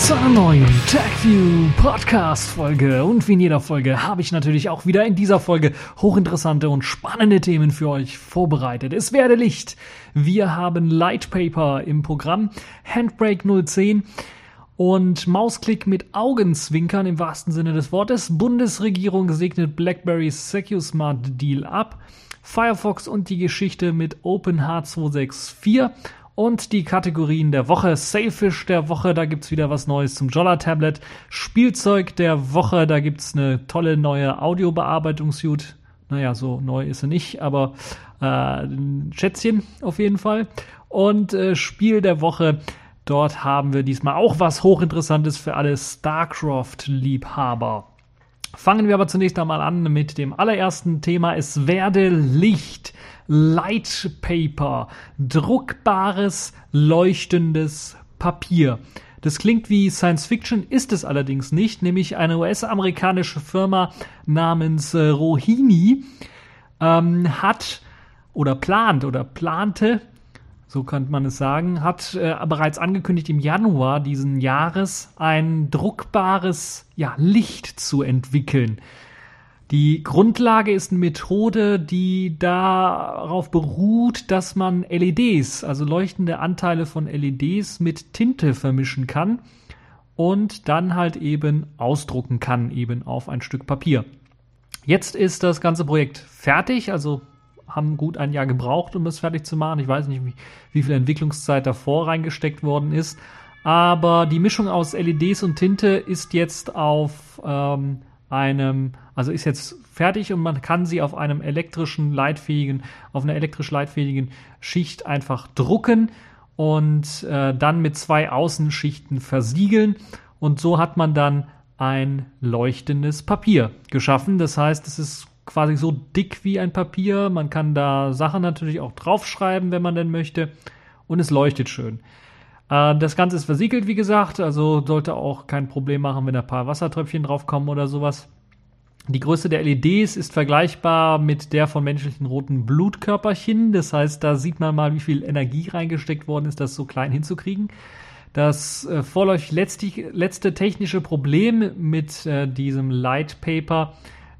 zu einer neuen TechView Podcast Folge. Und wie in jeder Folge habe ich natürlich auch wieder in dieser Folge hochinteressante und spannende Themen für euch vorbereitet. Es werde Licht. Wir haben Lightpaper im Programm, Handbrake 010 und Mausklick mit Augenzwinkern im wahrsten Sinne des Wortes. Bundesregierung segnet BlackBerrys SecuSmart Deal ab. Firefox und die Geschichte mit OpenH264 und die Kategorien der Woche. Sailfish der Woche, da gibt's wieder was Neues zum Jolla Tablet. Spielzeug der Woche, da gibt's eine tolle neue Audiobearbeitungssuite. Naja, so neu ist sie nicht, aber äh, ein Schätzchen auf jeden Fall. Und äh, Spiel der Woche, dort haben wir diesmal auch was hochinteressantes für alle StarCraft-Liebhaber. Fangen wir aber zunächst einmal an mit dem allerersten Thema. Es werde Licht. Light Paper. Druckbares, leuchtendes Papier. Das klingt wie Science Fiction, ist es allerdings nicht, nämlich eine US-amerikanische Firma namens äh, Rohini ähm, hat oder plant oder plante so könnte man es sagen, hat äh, bereits angekündigt, im Januar diesen Jahres ein druckbares ja, Licht zu entwickeln. Die Grundlage ist eine Methode, die darauf beruht, dass man LEDs, also leuchtende Anteile von LEDs mit Tinte vermischen kann und dann halt eben ausdrucken kann, eben auf ein Stück Papier. Jetzt ist das ganze Projekt fertig, also haben gut ein Jahr gebraucht, um das fertig zu machen. Ich weiß nicht, wie, wie viel Entwicklungszeit davor reingesteckt worden ist. Aber die Mischung aus LEDs und Tinte ist jetzt auf ähm, einem, also ist jetzt fertig und man kann sie auf einem elektrischen leitfähigen, auf einer elektrisch leitfähigen Schicht einfach drucken und äh, dann mit zwei Außenschichten versiegeln. Und so hat man dann ein leuchtendes Papier geschaffen. Das heißt, es ist quasi so dick wie ein Papier. Man kann da Sachen natürlich auch draufschreiben, wenn man denn möchte. Und es leuchtet schön. Äh, das Ganze ist versiegelt, wie gesagt, also sollte auch kein Problem machen, wenn da ein paar Wassertröpfchen draufkommen oder sowas. Die Größe der LEDs ist vergleichbar mit der von menschlichen roten Blutkörperchen. Das heißt, da sieht man mal, wie viel Energie reingesteckt worden ist, das so klein hinzukriegen. Das äh, vorläufig letzte, letzte technische Problem mit äh, diesem Light Paper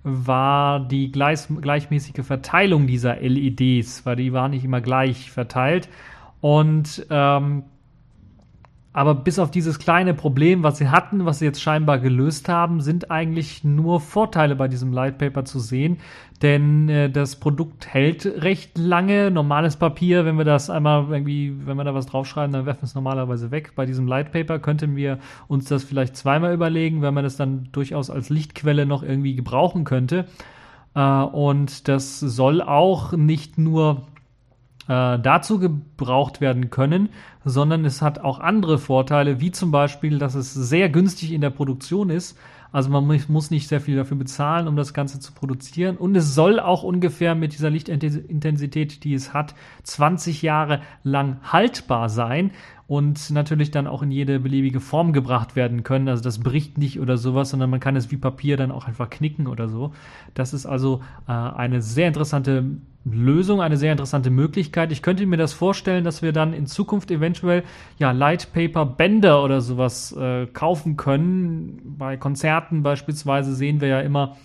war die gleich, gleichmäßige Verteilung dieser LEDs, weil die waren nicht immer gleich verteilt. Und ähm, aber bis auf dieses kleine Problem, was sie hatten, was sie jetzt scheinbar gelöst haben, sind eigentlich nur Vorteile bei diesem Lightpaper zu sehen. Denn äh, das Produkt hält recht lange. Normales Papier, wenn wir das einmal irgendwie, wenn wir da was draufschreiben, dann werfen wir es normalerweise weg. Bei diesem Lightpaper könnten wir uns das vielleicht zweimal überlegen, wenn man das dann durchaus als Lichtquelle noch irgendwie gebrauchen könnte. Äh, und das soll auch nicht nur äh, dazu gebraucht werden können, sondern es hat auch andere Vorteile, wie zum Beispiel, dass es sehr günstig in der Produktion ist. Also man muss nicht sehr viel dafür bezahlen, um das Ganze zu produzieren. Und es soll auch ungefähr mit dieser Lichtintensität, die es hat, 20 Jahre lang haltbar sein und natürlich dann auch in jede beliebige Form gebracht werden können. Also das bricht nicht oder sowas, sondern man kann es wie Papier dann auch einfach knicken oder so. Das ist also äh, eine sehr interessante Lösung, eine sehr interessante Möglichkeit. Ich könnte mir das vorstellen, dass wir dann in Zukunft eventuell ja Lightpaper Bänder oder sowas äh, kaufen können. Bei Konzerten beispielsweise sehen wir ja immer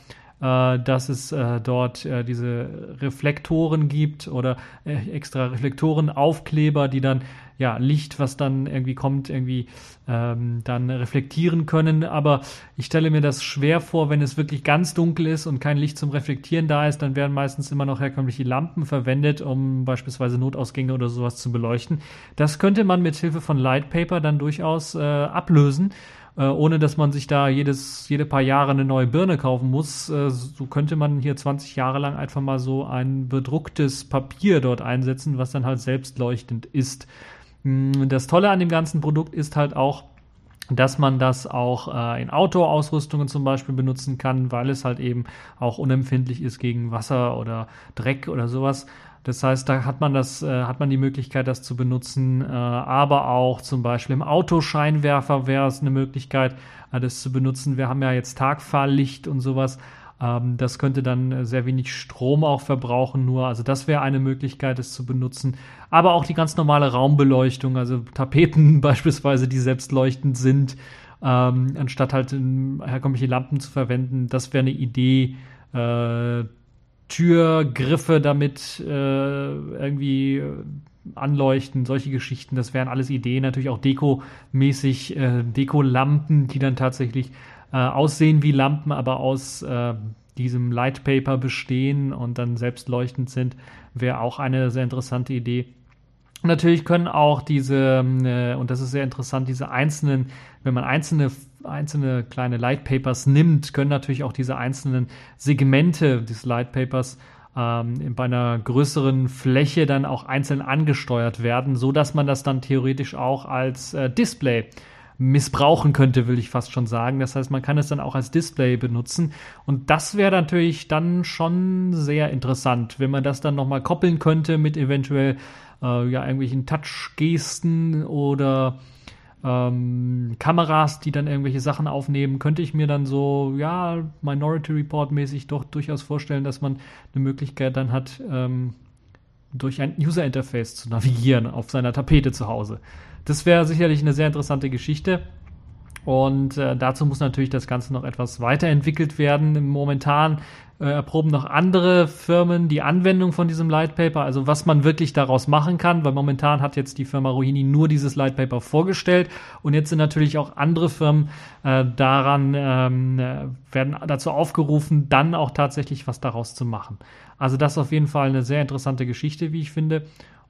äh, dass es äh, dort äh, diese Reflektoren gibt oder äh, extra Reflektorenaufkleber, die dann ja Licht, was dann irgendwie kommt, irgendwie ähm, dann reflektieren können. Aber ich stelle mir das schwer vor, wenn es wirklich ganz dunkel ist und kein Licht zum Reflektieren da ist, dann werden meistens immer noch herkömmliche Lampen verwendet, um beispielsweise Notausgänge oder sowas zu beleuchten. Das könnte man mit Hilfe von Lightpaper dann durchaus äh, ablösen äh, ohne dass man sich da jedes, jede paar Jahre eine neue Birne kaufen muss. Äh, so könnte man hier 20 Jahre lang einfach mal so ein bedrucktes Papier dort einsetzen, was dann halt selbstleuchtend ist. Mm, das Tolle an dem ganzen Produkt ist halt auch, dass man das auch äh, in Outdoor-Ausrüstungen zum Beispiel benutzen kann, weil es halt eben auch unempfindlich ist gegen Wasser oder Dreck oder sowas. Das heißt, da hat man das, äh, hat man die Möglichkeit, das zu benutzen, äh, aber auch zum Beispiel im Autoscheinwerfer wäre es eine Möglichkeit, äh, das zu benutzen. Wir haben ja jetzt Tagfahrlicht und sowas. Ähm, das könnte dann äh, sehr wenig Strom auch verbrauchen, nur. Also das wäre eine Möglichkeit, es zu benutzen. Aber auch die ganz normale Raumbeleuchtung, also Tapeten beispielsweise, die selbst leuchtend sind ähm, anstatt halt herkömmliche Lampen zu verwenden. Das wäre eine Idee. Äh, Türgriffe damit äh, irgendwie anleuchten, solche Geschichten, das wären alles Ideen, natürlich auch Deko-mäßig, äh, Deko-Lampen, die dann tatsächlich äh, aussehen wie Lampen, aber aus äh, diesem Lightpaper bestehen und dann selbst leuchtend sind, wäre auch eine sehr interessante Idee. Natürlich können auch diese, äh, und das ist sehr interessant, diese einzelnen, wenn man einzelne, einzelne kleine Lightpapers nimmt, können natürlich auch diese einzelnen Segmente des Lightpapers ähm, bei einer größeren Fläche dann auch einzeln angesteuert werden, so dass man das dann theoretisch auch als äh, Display missbrauchen könnte, will ich fast schon sagen. Das heißt, man kann es dann auch als Display benutzen. Und das wäre natürlich dann schon sehr interessant, wenn man das dann nochmal koppeln könnte mit eventuell äh, ja irgendwelchen Touch-Gesten oder ähm, Kameras, die dann irgendwelche Sachen aufnehmen, könnte ich mir dann so, ja, Minority Report mäßig doch durchaus vorstellen, dass man eine Möglichkeit dann hat, ähm, durch ein User Interface zu navigieren auf seiner Tapete zu Hause. Das wäre sicherlich eine sehr interessante Geschichte. Und äh, dazu muss natürlich das Ganze noch etwas weiterentwickelt werden. Momentan äh, erproben noch andere Firmen die Anwendung von diesem Lightpaper, also was man wirklich daraus machen kann, weil momentan hat jetzt die Firma Rohini nur dieses Lightpaper vorgestellt und jetzt sind natürlich auch andere Firmen äh, daran, ähm, äh, werden dazu aufgerufen, dann auch tatsächlich was daraus zu machen. Also das ist auf jeden Fall eine sehr interessante Geschichte, wie ich finde.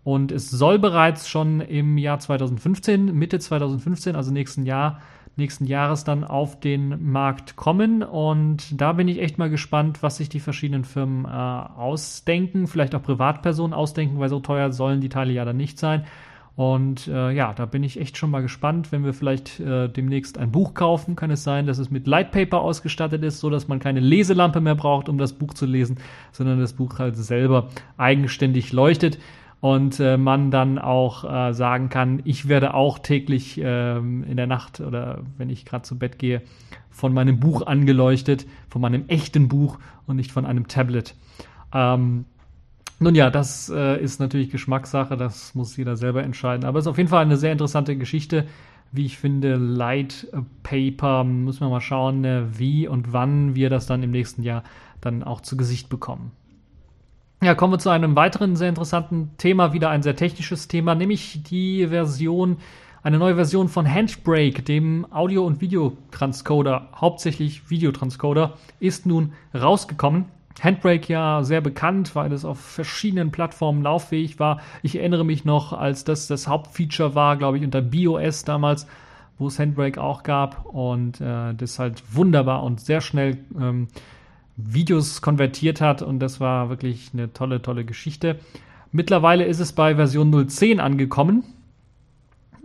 Und es soll bereits schon im Jahr 2015, Mitte 2015, also nächsten Jahr, nächsten Jahres dann auf den Markt kommen. Und da bin ich echt mal gespannt, was sich die verschiedenen Firmen äh, ausdenken, vielleicht auch Privatpersonen ausdenken, weil so teuer sollen die Teile ja dann nicht sein. Und äh, ja, da bin ich echt schon mal gespannt, wenn wir vielleicht äh, demnächst ein Buch kaufen, kann es sein, dass es mit Lightpaper ausgestattet ist, so dass man keine Leselampe mehr braucht, um das Buch zu lesen, sondern das Buch halt selber eigenständig leuchtet und äh, man dann auch äh, sagen kann, ich werde auch täglich ähm, in der Nacht oder wenn ich gerade zu Bett gehe, von meinem Buch angeleuchtet, von meinem echten Buch und nicht von einem Tablet. Ähm, nun ja, das äh, ist natürlich Geschmackssache, das muss jeder selber entscheiden. Aber es ist auf jeden Fall eine sehr interessante Geschichte, wie ich finde. Light Paper, muss man mal schauen, äh, wie und wann wir das dann im nächsten Jahr dann auch zu Gesicht bekommen. Ja, kommen wir zu einem weiteren sehr interessanten Thema, wieder ein sehr technisches Thema, nämlich die Version, eine neue Version von Handbrake, dem Audio- und Videotranscoder, hauptsächlich Videotranscoder, ist nun rausgekommen. Handbrake ja sehr bekannt, weil es auf verschiedenen Plattformen lauffähig war. Ich erinnere mich noch, als das das Hauptfeature war, glaube ich, unter BOS damals, wo es Handbrake auch gab und äh, das halt wunderbar und sehr schnell ähm, Videos konvertiert hat und das war wirklich eine tolle, tolle Geschichte. Mittlerweile ist es bei Version 0.10 angekommen.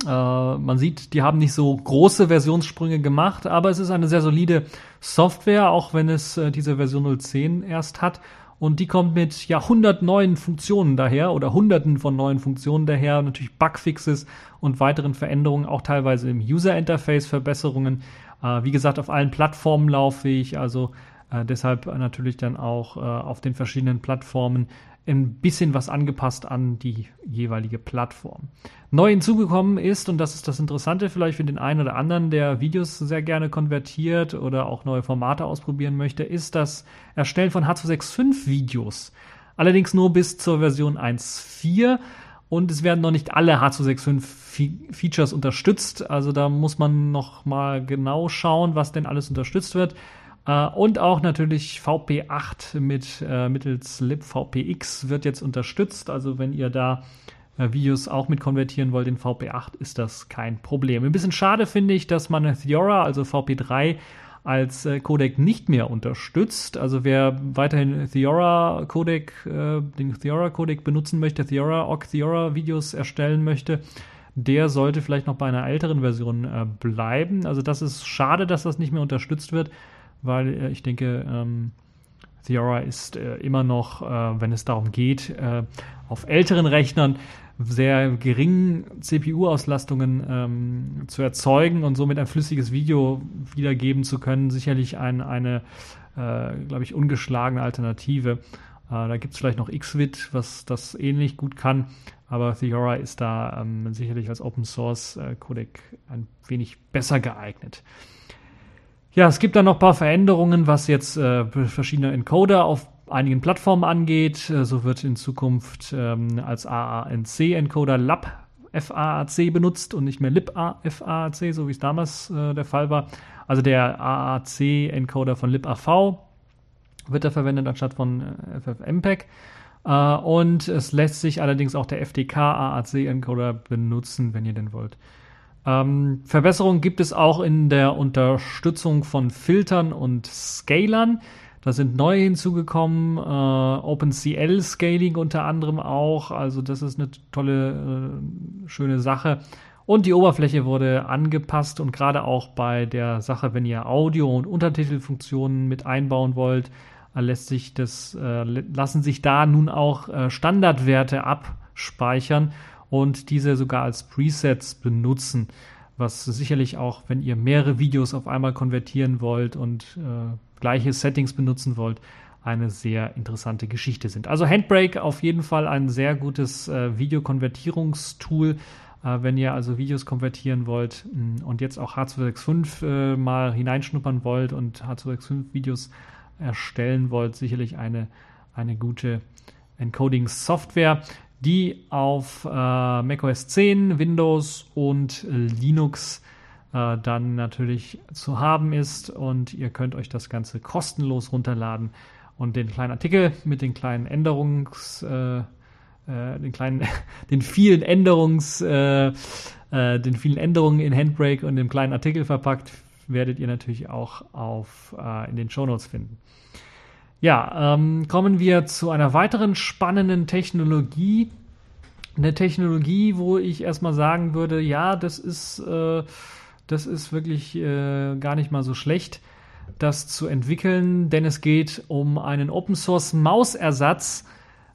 Äh, man sieht, die haben nicht so große Versionssprünge gemacht, aber es ist eine sehr solide Software, auch wenn es äh, diese Version 0.10 erst hat. Und die kommt mit ja, 100 neuen Funktionen daher oder hunderten von neuen Funktionen daher, natürlich Bugfixes und weiteren Veränderungen, auch teilweise im User Interface Verbesserungen. Äh, wie gesagt, auf allen Plattformen lauffähig, also äh, deshalb natürlich dann auch äh, auf den verschiedenen Plattformen ein bisschen was angepasst an die jeweilige Plattform. Neu hinzugekommen ist, und das ist das Interessante vielleicht für den einen oder anderen, der Videos sehr gerne konvertiert oder auch neue Formate ausprobieren möchte, ist das Erstellen von H265 Videos. Allerdings nur bis zur Version 1.4 und es werden noch nicht alle H265 Features unterstützt. Also da muss man noch mal genau schauen, was denn alles unterstützt wird. Äh, und auch natürlich VP8 mit äh, mittels libvpx wird jetzt unterstützt. Also wenn ihr da äh, Videos auch mit konvertieren wollt in VP8, ist das kein Problem. Ein bisschen schade finde ich, dass man Theora, also VP3, als Codec nicht mehr unterstützt. Also wer weiterhin Theora Codec, äh, den Theora Codec benutzen möchte, Theora Ogg Theora Videos erstellen möchte, der sollte vielleicht noch bei einer älteren Version äh, bleiben. Also das ist schade, dass das nicht mehr unterstützt wird weil äh, ich denke, ähm, Theora ist äh, immer noch, äh, wenn es darum geht, äh, auf älteren Rechnern sehr geringen CPU-Auslastungen ähm, zu erzeugen und somit ein flüssiges Video wiedergeben zu können, sicherlich ein, eine, äh, glaube ich, ungeschlagene Alternative. Äh, da gibt es vielleicht noch Xvid, was das ähnlich gut kann. aber Theora ist da ähm, sicherlich als Open Source Codec ein wenig besser geeignet. Ja, es gibt dann noch ein paar Veränderungen, was jetzt äh, verschiedene Encoder auf einigen Plattformen angeht. Äh, so wird in Zukunft ähm, als AANC-Encoder LAP FAAC benutzt und nicht mehr LIP FAAC, so wie es damals äh, der Fall war. Also der AAC-Encoder von LibAV wird da verwendet anstatt von äh, FFmpeg. Uh, und es lässt sich allerdings auch der FTK AAC Encoder benutzen, wenn ihr denn wollt. Ähm, Verbesserungen gibt es auch in der Unterstützung von Filtern und Scalern. Da sind neue hinzugekommen, äh, OpenCL Scaling unter anderem auch. Also das ist eine tolle, äh, schöne Sache. Und die Oberfläche wurde angepasst und gerade auch bei der Sache, wenn ihr Audio- und Untertitelfunktionen mit einbauen wollt, äh, lässt sich das, äh, lassen sich da nun auch äh, Standardwerte abspeichern und diese sogar als Presets benutzen, was sicherlich auch, wenn ihr mehrere Videos auf einmal konvertieren wollt und äh, gleiche Settings benutzen wollt, eine sehr interessante Geschichte sind. Also Handbrake auf jeden Fall ein sehr gutes äh, Videokonvertierungstool, äh, wenn ihr also Videos konvertieren wollt mm, und jetzt auch H265 äh, mal hineinschnuppern wollt und H265 Videos erstellen wollt, sicherlich eine, eine gute Encoding-Software die auf äh, macOS 10, Windows und Linux äh, dann natürlich zu haben ist. Und ihr könnt euch das Ganze kostenlos runterladen und den kleinen Artikel mit den kleinen Änderungs, äh, äh den kleinen, den vielen Änderungs, äh, äh, den vielen Änderungen in Handbrake und dem kleinen Artikel verpackt, werdet ihr natürlich auch auf, in den Show Notes finden. Ja, ähm, kommen wir zu einer weiteren spannenden Technologie. Eine Technologie, wo ich erstmal sagen würde, ja, das ist, äh, das ist wirklich äh, gar nicht mal so schlecht, das zu entwickeln, denn es geht um einen Open Source Mausersatz,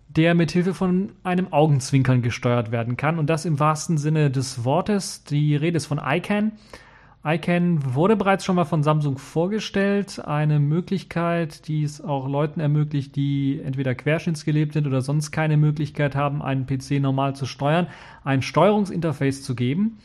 der mit Hilfe von einem Augenzwinkern gesteuert werden kann und das im wahrsten Sinne des Wortes. Die Rede ist von ICANN. ICANN wurde bereits schon mal von Samsung vorgestellt. Eine Möglichkeit, die es auch Leuten ermöglicht, die entweder querschnittsgelebt sind oder sonst keine Möglichkeit haben, einen PC normal zu steuern, ein Steuerungsinterface zu geben.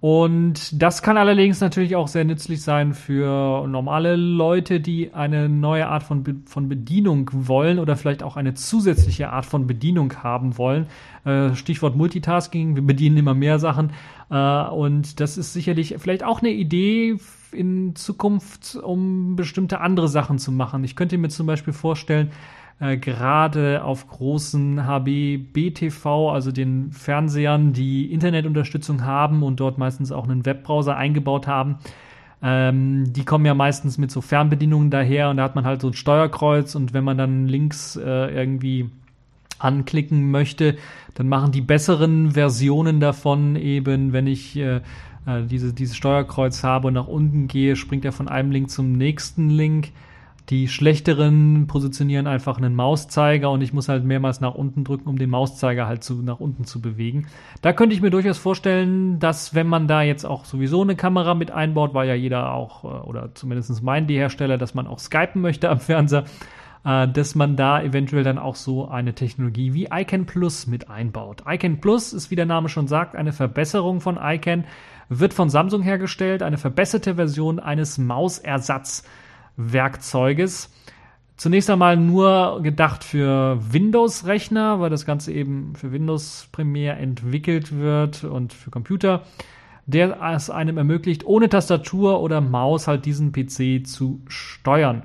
Und das kann allerdings natürlich auch sehr nützlich sein für normale Leute, die eine neue Art von, Be von Bedienung wollen oder vielleicht auch eine zusätzliche Art von Bedienung haben wollen. Äh, Stichwort Multitasking, wir bedienen immer mehr Sachen. Äh, und das ist sicherlich vielleicht auch eine Idee in Zukunft, um bestimmte andere Sachen zu machen. Ich könnte mir zum Beispiel vorstellen, äh, gerade auf großen HB-BTV, also den Fernsehern, die Internetunterstützung haben und dort meistens auch einen Webbrowser eingebaut haben. Ähm, die kommen ja meistens mit so Fernbedienungen daher und da hat man halt so ein Steuerkreuz und wenn man dann links äh, irgendwie anklicken möchte, dann machen die besseren Versionen davon eben, wenn ich äh, äh diese, dieses Steuerkreuz habe und nach unten gehe, springt er von einem Link zum nächsten Link. Die schlechteren positionieren einfach einen Mauszeiger und ich muss halt mehrmals nach unten drücken, um den Mauszeiger halt zu, nach unten zu bewegen. Da könnte ich mir durchaus vorstellen, dass wenn man da jetzt auch sowieso eine Kamera mit einbaut, weil ja jeder auch, äh, oder zumindest meinen die Hersteller, dass man auch skypen möchte am Fernseher, äh, dass man da eventuell dann auch so eine Technologie wie ICANN Plus mit einbaut. ICANN Plus ist, wie der Name schon sagt, eine Verbesserung von ICANN, wird von Samsung hergestellt, eine verbesserte Version eines Mausersatz. Werkzeuges. Zunächst einmal nur gedacht für Windows-Rechner, weil das Ganze eben für Windows primär entwickelt wird und für Computer, der es einem ermöglicht, ohne Tastatur oder Maus halt diesen PC zu steuern.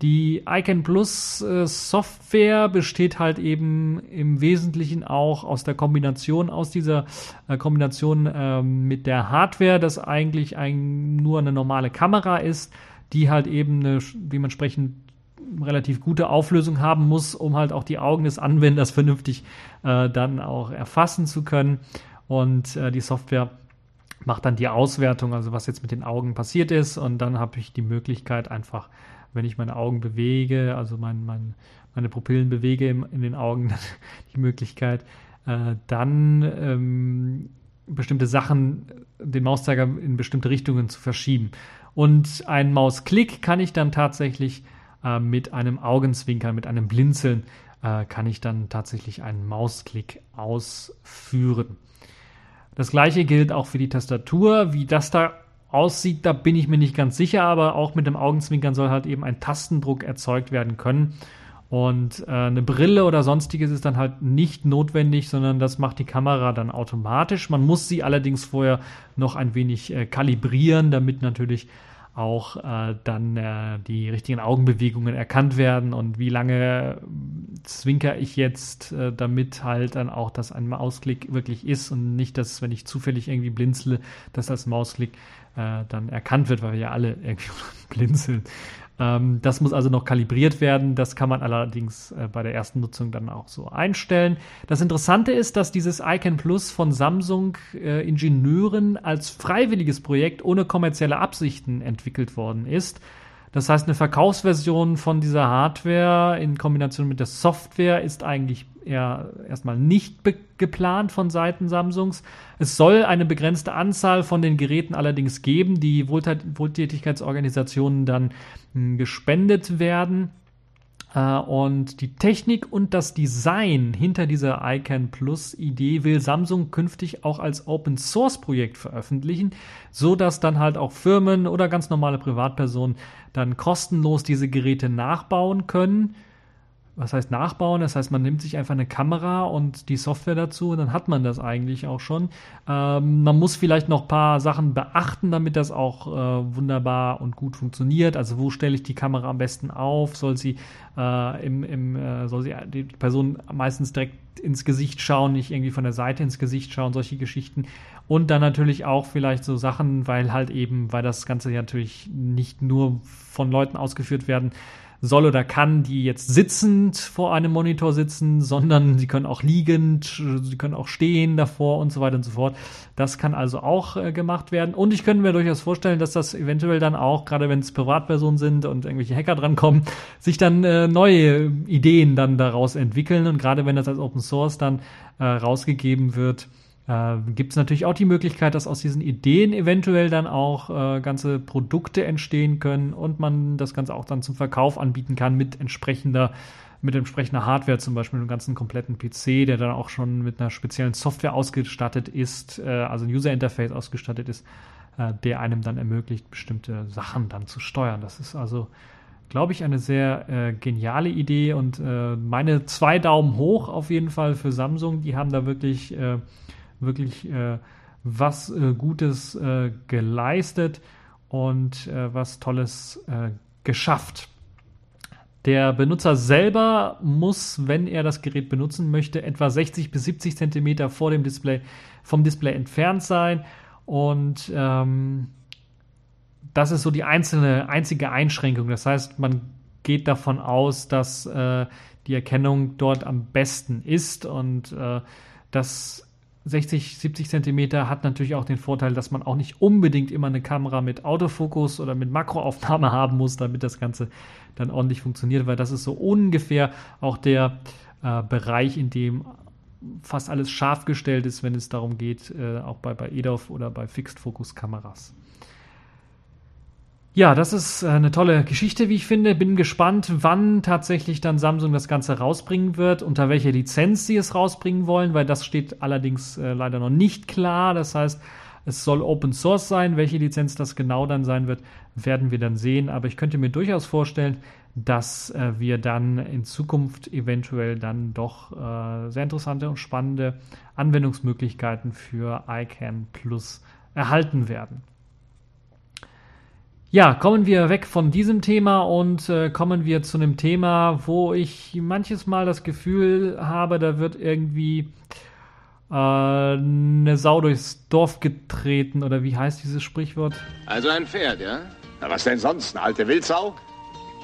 Die Icon Plus äh, Software besteht halt eben im Wesentlichen auch aus der Kombination, aus dieser äh, Kombination äh, mit der Hardware, das eigentlich ein, nur eine normale Kamera ist, die halt eben eine dementsprechend relativ gute Auflösung haben muss, um halt auch die Augen des Anwenders vernünftig äh, dann auch erfassen zu können. Und äh, die Software macht dann die Auswertung, also was jetzt mit den Augen passiert ist. Und dann habe ich die Möglichkeit einfach, wenn ich meine Augen bewege, also mein, mein, meine Pupillen bewege im, in den Augen, die Möglichkeit, äh, dann ähm, bestimmte Sachen, den Mauszeiger in bestimmte Richtungen zu verschieben. Und einen Mausklick kann ich dann tatsächlich äh, mit einem Augenzwinkern, mit einem Blinzeln äh, kann ich dann tatsächlich einen Mausklick ausführen. Das gleiche gilt auch für die Tastatur. Wie das da aussieht, da bin ich mir nicht ganz sicher, aber auch mit dem Augenzwinkern soll halt eben ein Tastendruck erzeugt werden können. Und äh, eine Brille oder sonstiges ist dann halt nicht notwendig, sondern das macht die Kamera dann automatisch. Man muss sie allerdings vorher noch ein wenig äh, kalibrieren, damit natürlich auch äh, dann äh, die richtigen Augenbewegungen erkannt werden und wie lange zwinker ich jetzt, äh, damit halt dann auch das ein Mausklick wirklich ist und nicht, dass wenn ich zufällig irgendwie blinzle, dass das Mausklick äh, dann erkannt wird, weil wir ja alle irgendwie blinzeln. Ähm, das muss also noch kalibriert werden. Das kann man allerdings äh, bei der ersten Nutzung dann auch so einstellen. Das Interessante ist, dass dieses Icon Plus von Samsung äh, Ingenieuren als freiwilliges Projekt ohne kommerzielle Absichten entwickelt worden ist. Das heißt, eine Verkaufsversion von dieser Hardware in Kombination mit der Software ist eigentlich eher erstmal nicht geplant von Seiten Samsungs. Es soll eine begrenzte Anzahl von den Geräten allerdings geben, die Wohltätigkeitsorganisationen dann hm, gespendet werden. Äh, und die Technik und das Design hinter dieser iCan Plus Idee will Samsung künftig auch als Open Source Projekt veröffentlichen, so dass dann halt auch Firmen oder ganz normale Privatpersonen dann kostenlos diese Geräte nachbauen können was heißt nachbauen? Das heißt, man nimmt sich einfach eine Kamera und die Software dazu und dann hat man das eigentlich auch schon. Ähm, man muss vielleicht noch ein paar Sachen beachten, damit das auch äh, wunderbar und gut funktioniert. Also wo stelle ich die Kamera am besten auf? Soll sie äh, im, im äh, soll sie die Person meistens direkt ins Gesicht schauen, nicht irgendwie von der Seite ins Gesicht schauen, solche Geschichten. Und dann natürlich auch vielleicht so Sachen, weil halt eben, weil das Ganze ja natürlich nicht nur von Leuten ausgeführt werden soll oder kann, die jetzt sitzend vor einem Monitor sitzen, sondern sie können auch liegend, sie können auch stehen davor und so weiter und so fort. Das kann also auch äh, gemacht werden. Und ich könnte mir durchaus vorstellen, dass das eventuell dann auch, gerade wenn es Privatpersonen sind und irgendwelche Hacker drankommen, sich dann äh, neue Ideen dann daraus entwickeln. Und gerade wenn das als Open Source dann äh, rausgegeben wird, äh, gibt es natürlich auch die Möglichkeit, dass aus diesen Ideen eventuell dann auch äh, ganze Produkte entstehen können und man das Ganze auch dann zum Verkauf anbieten kann mit entsprechender mit entsprechender Hardware, zum Beispiel einem ganzen kompletten PC, der dann auch schon mit einer speziellen Software ausgestattet ist, äh, also ein User Interface ausgestattet ist, äh, der einem dann ermöglicht, bestimmte Sachen dann zu steuern. Das ist also, glaube ich, eine sehr äh, geniale Idee und äh, meine zwei Daumen hoch auf jeden Fall für Samsung. Die haben da wirklich äh, wirklich äh, was äh, Gutes äh, geleistet und äh, was Tolles äh, geschafft. Der Benutzer selber muss, wenn er das Gerät benutzen möchte, etwa 60 bis 70 Zentimeter vor dem Display, vom Display entfernt sein. Und ähm, das ist so die einzelne, einzige Einschränkung. Das heißt, man geht davon aus, dass äh, die Erkennung dort am besten ist und äh, das 60, 70 Zentimeter hat natürlich auch den Vorteil, dass man auch nicht unbedingt immer eine Kamera mit Autofokus oder mit Makroaufnahme haben muss, damit das Ganze dann ordentlich funktioniert, weil das ist so ungefähr auch der äh, Bereich, in dem fast alles scharf gestellt ist, wenn es darum geht, äh, auch bei, bei EDOF oder bei Fixed-Focus-Kameras. Ja, das ist äh, eine tolle Geschichte, wie ich finde. Bin gespannt, wann tatsächlich dann Samsung das Ganze rausbringen wird, unter welcher Lizenz sie es rausbringen wollen, weil das steht allerdings äh, leider noch nicht klar. Das heißt, es soll Open Source sein. Welche Lizenz das genau dann sein wird, werden wir dann sehen. Aber ich könnte mir durchaus vorstellen, dass äh, wir dann in Zukunft eventuell dann doch sehr interessante und spannende Anwendungsmöglichkeiten für iCan Plus erhalten werden. Ja, kommen wir weg von diesem Thema und äh, kommen wir zu einem Thema, wo ich manches Mal das Gefühl habe, da wird irgendwie äh, eine Sau durchs Dorf getreten oder wie heißt dieses Sprichwort? Also ein Pferd, ja? Na, was denn sonst? Eine alte Wildsau?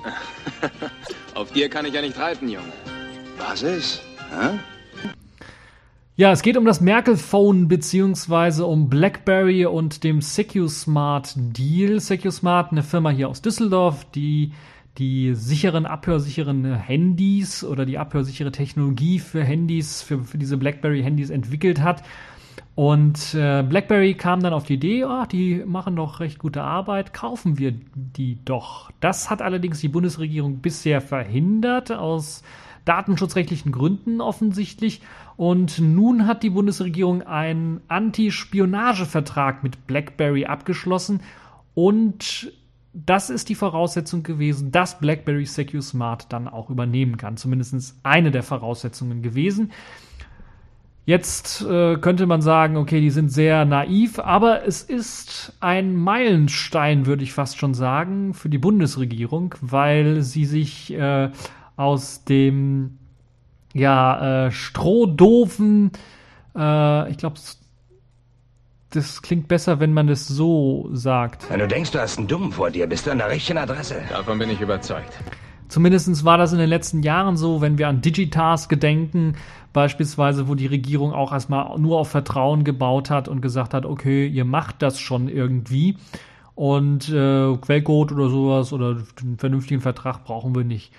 Auf dir kann ich ja nicht reiten, Junge. Was ist? Hä? Ja, es geht um das Merkel-Phone beziehungsweise um BlackBerry und dem SecuSmart Deal. SecuSmart, eine Firma hier aus Düsseldorf, die die sicheren, abhörsicheren Handys oder die abhörsichere Technologie für Handys, für, für diese BlackBerry-Handys entwickelt hat. Und äh, BlackBerry kam dann auf die Idee, oh, die machen doch recht gute Arbeit, kaufen wir die doch. Das hat allerdings die Bundesregierung bisher verhindert aus datenschutzrechtlichen Gründen offensichtlich. Und nun hat die Bundesregierung einen Anti-Spionagevertrag mit BlackBerry abgeschlossen und das ist die Voraussetzung gewesen, dass BlackBerry SecuSmart dann auch übernehmen kann. Zumindest eine der Voraussetzungen gewesen. Jetzt äh, könnte man sagen, okay, die sind sehr naiv, aber es ist ein Meilenstein, würde ich fast schon sagen, für die Bundesregierung, weil sie sich äh, aus dem ja äh, strohdoofen, äh, ich glaube, das klingt besser, wenn man das so sagt. Wenn du denkst, du hast einen Dummen vor dir, bist du an der richtigen Adresse. Davon bin ich überzeugt. Zumindest war das in den letzten Jahren so, wenn wir an Digitask gedenken, beispielsweise, wo die Regierung auch erstmal nur auf Vertrauen gebaut hat und gesagt hat, okay, ihr macht das schon irgendwie und äh, Quellcode oder sowas oder einen vernünftigen Vertrag brauchen wir nicht.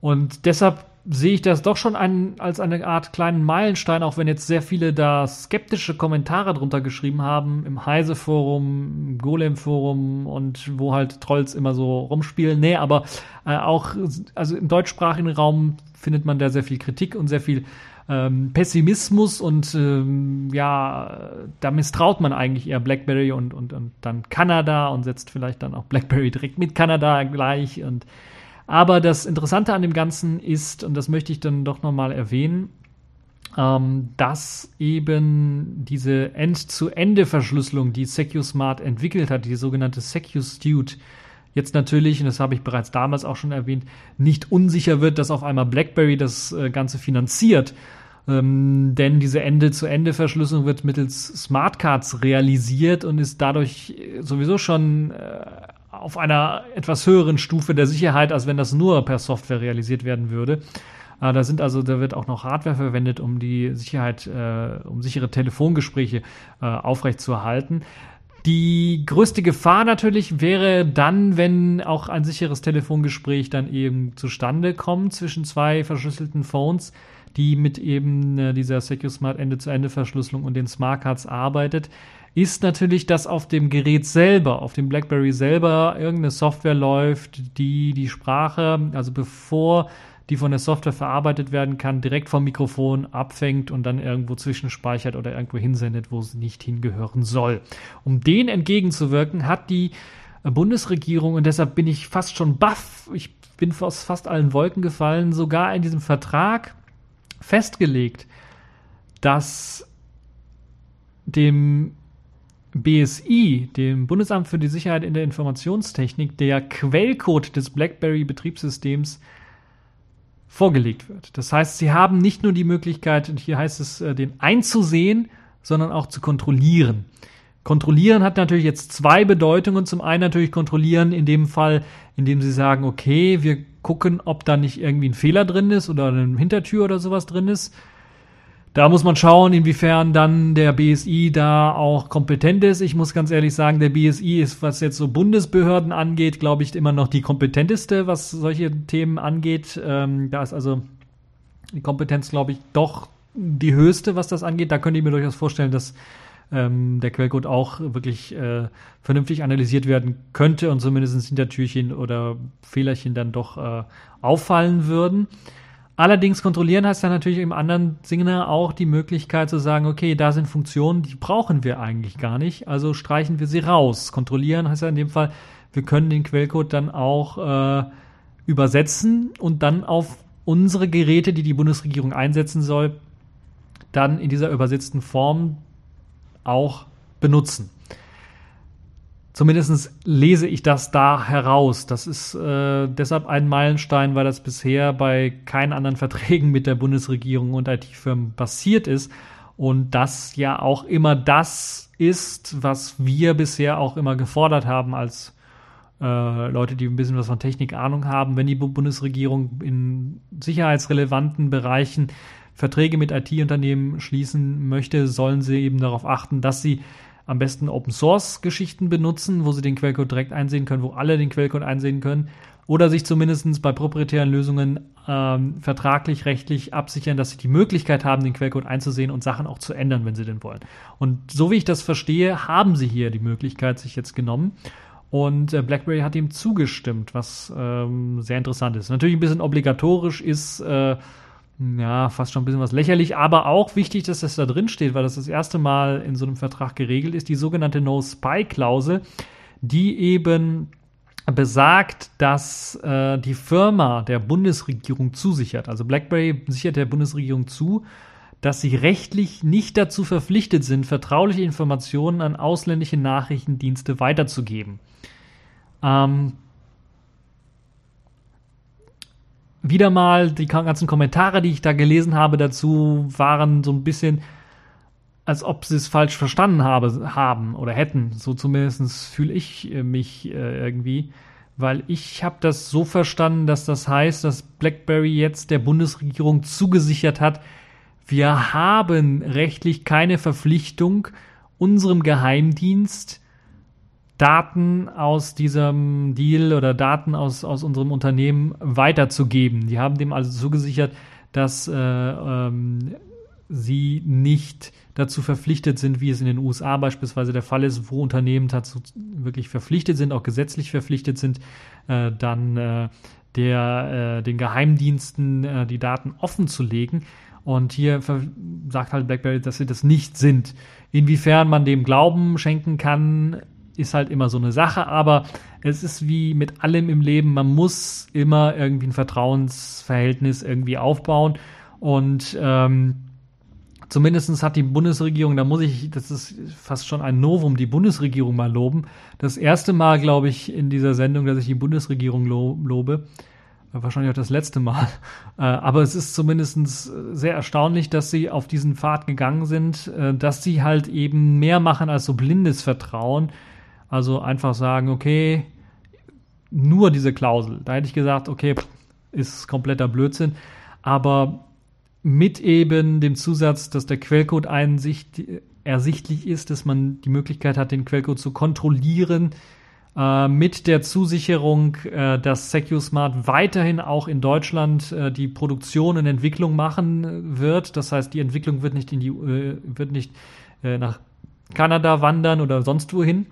Und deshalb sehe ich das doch schon ein, als eine Art kleinen Meilenstein, auch wenn jetzt sehr viele da skeptische Kommentare drunter geschrieben haben, im Heise-Forum, Golem-Forum und wo halt Trolls immer so rumspielen. Nee, aber äh, auch, also im deutschsprachigen Raum findet man da sehr viel Kritik und sehr viel ähm, Pessimismus und ähm, ja, da misstraut man eigentlich eher BlackBerry und, und, und dann Kanada und setzt vielleicht dann auch BlackBerry direkt mit Kanada gleich und aber das Interessante an dem Ganzen ist, und das möchte ich dann doch nochmal erwähnen, ähm, dass eben diese End-zu-Ende-Verschlüsselung, die SecuSmart entwickelt hat, die sogenannte SecuStute, jetzt natürlich, und das habe ich bereits damals auch schon erwähnt, nicht unsicher wird, dass auf einmal BlackBerry das äh, Ganze finanziert. Ähm, denn diese Ende-zu-Ende-Verschlüsselung wird mittels Smartcards realisiert und ist dadurch sowieso schon äh, auf einer etwas höheren Stufe der Sicherheit, als wenn das nur per Software realisiert werden würde. Äh, da sind also, da wird auch noch Hardware verwendet, um die Sicherheit, äh, um sichere Telefongespräche äh, aufrechtzuerhalten. Die größte Gefahr natürlich wäre dann, wenn auch ein sicheres Telefongespräch dann eben zustande kommt zwischen zwei verschlüsselten Phones, die mit eben äh, dieser SecureSmart Ende-zu-Ende-Verschlüsselung und den Smartcards arbeitet ist natürlich, dass auf dem Gerät selber, auf dem BlackBerry selber irgendeine Software läuft, die die Sprache, also bevor die von der Software verarbeitet werden kann, direkt vom Mikrofon abfängt und dann irgendwo zwischenspeichert oder irgendwo hinsendet, wo sie nicht hingehören soll. Um den entgegenzuwirken, hat die Bundesregierung, und deshalb bin ich fast schon baff, ich bin aus fast allen Wolken gefallen, sogar in diesem Vertrag festgelegt, dass dem BSI, dem Bundesamt für die Sicherheit in der Informationstechnik, der Quellcode des BlackBerry-Betriebssystems vorgelegt wird. Das heißt, Sie haben nicht nur die Möglichkeit, und hier heißt es, äh, den einzusehen, sondern auch zu kontrollieren. Kontrollieren hat natürlich jetzt zwei Bedeutungen. Zum einen natürlich kontrollieren in dem Fall, indem Sie sagen, okay, wir gucken, ob da nicht irgendwie ein Fehler drin ist oder eine Hintertür oder sowas drin ist. Da muss man schauen, inwiefern dann der BSI da auch kompetent ist. Ich muss ganz ehrlich sagen, der BSI ist, was jetzt so Bundesbehörden angeht, glaube ich, immer noch die kompetenteste, was solche Themen angeht. Ähm, da ist also die Kompetenz, glaube ich, doch die höchste, was das angeht. Da könnte ich mir durchaus vorstellen, dass ähm, der Quellcode auch wirklich äh, vernünftig analysiert werden könnte und zumindest Hintertürchen oder Fehlerchen dann doch äh, auffallen würden. Allerdings kontrollieren heißt dann natürlich im anderen Sinne auch die Möglichkeit zu sagen, okay, da sind Funktionen, die brauchen wir eigentlich gar nicht, also streichen wir sie raus. Kontrollieren heißt ja in dem Fall, wir können den Quellcode dann auch äh, übersetzen und dann auf unsere Geräte, die die Bundesregierung einsetzen soll, dann in dieser übersetzten Form auch benutzen. Zumindest lese ich das da heraus. Das ist äh, deshalb ein Meilenstein, weil das bisher bei keinen anderen Verträgen mit der Bundesregierung und IT-Firmen passiert ist. Und das ja auch immer das ist, was wir bisher auch immer gefordert haben als äh, Leute, die ein bisschen was von Technik Ahnung haben. Wenn die Bundesregierung in sicherheitsrelevanten Bereichen Verträge mit IT-Unternehmen schließen möchte, sollen sie eben darauf achten, dass sie am besten Open Source Geschichten benutzen, wo sie den Quellcode direkt einsehen können, wo alle den Quellcode einsehen können. Oder sich zumindest bei proprietären Lösungen ähm, vertraglich, rechtlich absichern, dass sie die Möglichkeit haben, den Quellcode einzusehen und Sachen auch zu ändern, wenn sie denn wollen. Und so wie ich das verstehe, haben sie hier die Möglichkeit sich jetzt genommen. Und äh, BlackBerry hat ihm zugestimmt, was ähm, sehr interessant ist. Natürlich ein bisschen obligatorisch ist, äh, ja, fast schon ein bisschen was lächerlich, aber auch wichtig, dass das da drin steht, weil das das erste Mal in so einem Vertrag geregelt ist, die sogenannte No-Spy-Klausel, die eben besagt, dass äh, die Firma der Bundesregierung zusichert. Also BlackBerry sichert der Bundesregierung zu, dass sie rechtlich nicht dazu verpflichtet sind, vertrauliche Informationen an ausländische Nachrichtendienste weiterzugeben. Ähm, wieder mal die ganzen Kommentare, die ich da gelesen habe dazu, waren so ein bisschen, als ob sie es falsch verstanden habe, haben oder hätten. So zumindest fühle ich äh, mich äh, irgendwie, weil ich habe das so verstanden, dass das heißt, dass BlackBerry jetzt der Bundesregierung zugesichert hat, wir haben rechtlich keine Verpflichtung, unserem Geheimdienst Daten aus diesem Deal oder Daten aus, aus unserem Unternehmen weiterzugeben. Die haben dem also zugesichert, dass äh, ähm, sie nicht dazu verpflichtet sind, wie es in den USA beispielsweise der Fall ist, wo Unternehmen dazu wirklich verpflichtet sind, auch gesetzlich verpflichtet sind, äh, dann äh, der, äh, den Geheimdiensten äh, die Daten offen zu legen. Und hier sagt halt BlackBerry, dass sie das nicht sind. Inwiefern man dem Glauben schenken kann, ist halt immer so eine Sache, aber es ist wie mit allem im Leben, man muss immer irgendwie ein Vertrauensverhältnis irgendwie aufbauen und ähm, zumindest hat die Bundesregierung, da muss ich, das ist fast schon ein Novum, die Bundesregierung mal loben. Das erste Mal, glaube ich, in dieser Sendung, dass ich die Bundesregierung lo lobe. Wahrscheinlich auch das letzte Mal. Äh, aber es ist zumindest sehr erstaunlich, dass sie auf diesen Pfad gegangen sind, äh, dass sie halt eben mehr machen als so blindes Vertrauen, also einfach sagen, okay, nur diese Klausel. Da hätte ich gesagt, okay, ist kompletter Blödsinn. Aber mit eben dem Zusatz, dass der Quellcode einsicht, ersichtlich ist, dass man die Möglichkeit hat, den Quellcode zu kontrollieren, äh, mit der Zusicherung, äh, dass SecuSmart weiterhin auch in Deutschland äh, die Produktion und Entwicklung machen wird. Das heißt, die Entwicklung wird nicht in die, äh, wird nicht äh, nach Kanada wandern oder sonst wohin,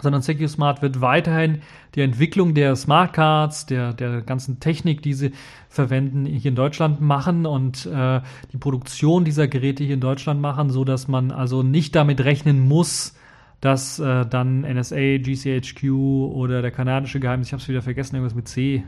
sondern SecuSmart wird weiterhin die Entwicklung der Smart Cards, der, der ganzen Technik, die sie verwenden, hier in Deutschland machen und äh, die Produktion dieser Geräte hier in Deutschland machen, so dass man also nicht damit rechnen muss, dass äh, dann NSA, GCHQ oder der kanadische Geheimdienst, ich habe es wieder vergessen, irgendwas mit C,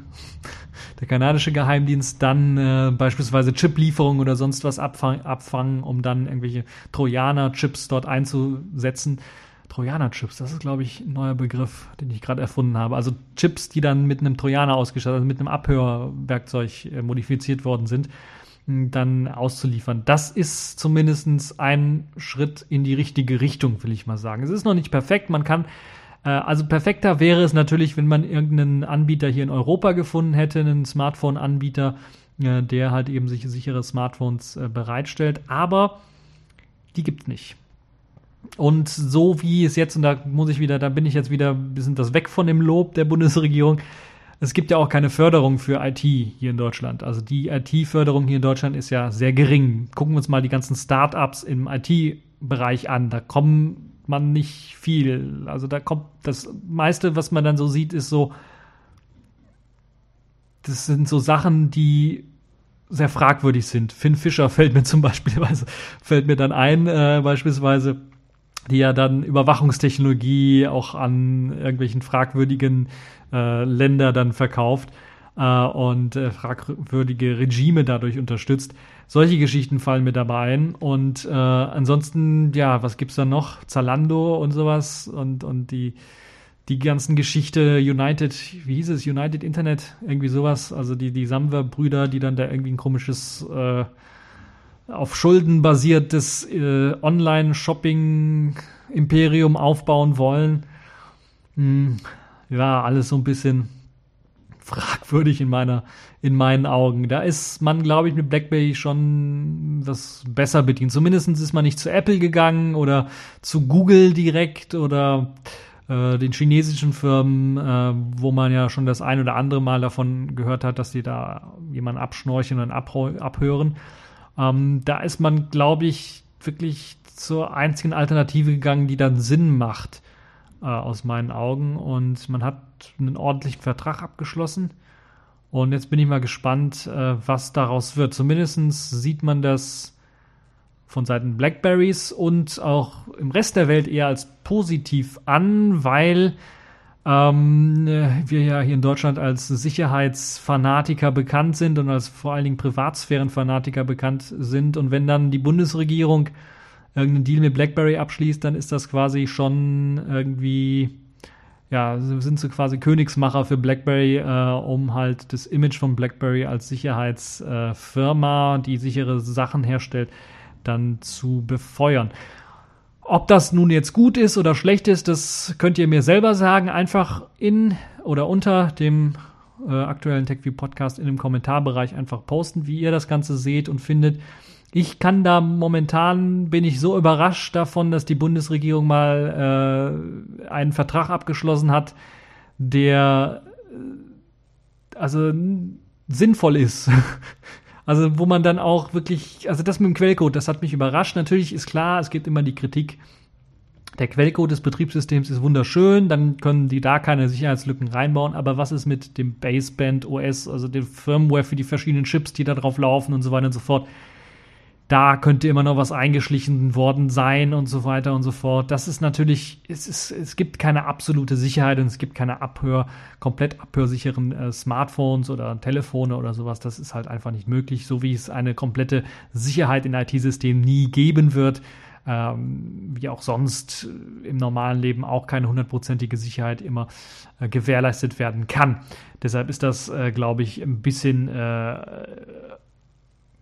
der kanadische Geheimdienst dann äh, beispielsweise Chiplieferungen oder sonst was abfang, abfangen, um dann irgendwelche Trojaner-Chips dort einzusetzen. Trojaner-Chips, das ist, glaube ich, ein neuer Begriff, den ich gerade erfunden habe. Also Chips, die dann mit einem Trojaner ausgestattet, also mit einem Abhörwerkzeug äh, modifiziert worden sind, dann auszuliefern. Das ist zumindest ein Schritt in die richtige Richtung, will ich mal sagen. Es ist noch nicht perfekt, man kann äh, also perfekter wäre es natürlich, wenn man irgendeinen Anbieter hier in Europa gefunden hätte, einen Smartphone-Anbieter, äh, der halt eben sich sichere Smartphones bereitstellt. Aber die gibt es nicht. Und so wie es jetzt, und da muss ich wieder, da bin ich jetzt wieder ein bisschen das weg von dem Lob der Bundesregierung. Es gibt ja auch keine Förderung für IT hier in Deutschland. Also die IT-Förderung hier in Deutschland ist ja sehr gering. Gucken wir uns mal die ganzen Start-ups im IT-Bereich an. Da kommt man nicht viel. Also da kommt das meiste, was man dann so sieht, ist so, das sind so Sachen, die sehr fragwürdig sind. Finn Fischer fällt mir zum Beispiel, fällt mir dann ein, äh, beispielsweise die ja dann Überwachungstechnologie auch an irgendwelchen fragwürdigen äh, Länder dann verkauft äh, und äh, fragwürdige Regime dadurch unterstützt. Solche Geschichten fallen mir dabei ein. Und äh, ansonsten, ja, was gibt's da noch? Zalando und sowas und, und die, die ganzen Geschichte United, wie hieß es, United Internet, irgendwie sowas, also die, die Samwer-Brüder, die dann da irgendwie ein komisches äh, auf Schulden basiertes äh, Online-Shopping-Imperium aufbauen wollen. Hm, ja, alles so ein bisschen fragwürdig in meiner, in meinen Augen. Da ist man, glaube ich, mit BlackBerry schon was besser bedient. Zumindest ist man nicht zu Apple gegangen oder zu Google direkt oder äh, den chinesischen Firmen, äh, wo man ja schon das ein oder andere Mal davon gehört hat, dass die da jemanden abschnorcheln und abhören. Ähm, da ist man, glaube ich, wirklich zur einzigen Alternative gegangen, die dann Sinn macht. äh, aus meinen Augen. Und man hat einen ordentlichen Vertrag abgeschlossen. Und jetzt bin ich mal gespannt, äh, was daraus wird. Zumindest sieht man das von Seiten Blackberries und auch im Rest der Welt eher als positiv an, weil ähm, wir ja hier in Deutschland als Sicherheitsfanatiker bekannt sind und als vor allen Dingen Privatsphärenfanatiker bekannt sind. Und wenn dann die Bundesregierung irgendeinen Deal mit BlackBerry abschließt, dann ist das quasi schon irgendwie, ja, sind sie quasi Königsmacher für BlackBerry, äh, um halt das Image von BlackBerry als Sicherheitsfirma, äh, die sichere Sachen herstellt, dann zu befeuern. Ob das nun jetzt gut ist oder schlecht ist, das könnt ihr mir selber sagen. Einfach in oder unter dem äh, aktuellen TechView Podcast in dem Kommentarbereich einfach posten, wie ihr das Ganze seht und findet. Ich kann da momentan, bin ich so überrascht davon, dass die Bundesregierung mal äh, einen Vertrag abgeschlossen hat, der äh, also sinnvoll ist. Also wo man dann auch wirklich, also das mit dem Quellcode, das hat mich überrascht. Natürlich ist klar, es gibt immer die Kritik, der Quellcode des Betriebssystems ist wunderschön, dann können die da keine Sicherheitslücken reinbauen, aber was ist mit dem Baseband OS, also dem Firmware für die verschiedenen Chips, die da drauf laufen und so weiter und so fort? Da könnte immer noch was eingeschlichen worden sein und so weiter und so fort. Das ist natürlich, es, ist, es gibt keine absolute Sicherheit und es gibt keine Abhör, komplett abhörsicheren äh, Smartphones oder Telefone oder sowas. Das ist halt einfach nicht möglich, so wie es eine komplette Sicherheit in IT-Systemen nie geben wird. Ähm, wie auch sonst im normalen Leben auch keine hundertprozentige Sicherheit immer äh, gewährleistet werden kann. Deshalb ist das, äh, glaube ich, ein bisschen äh,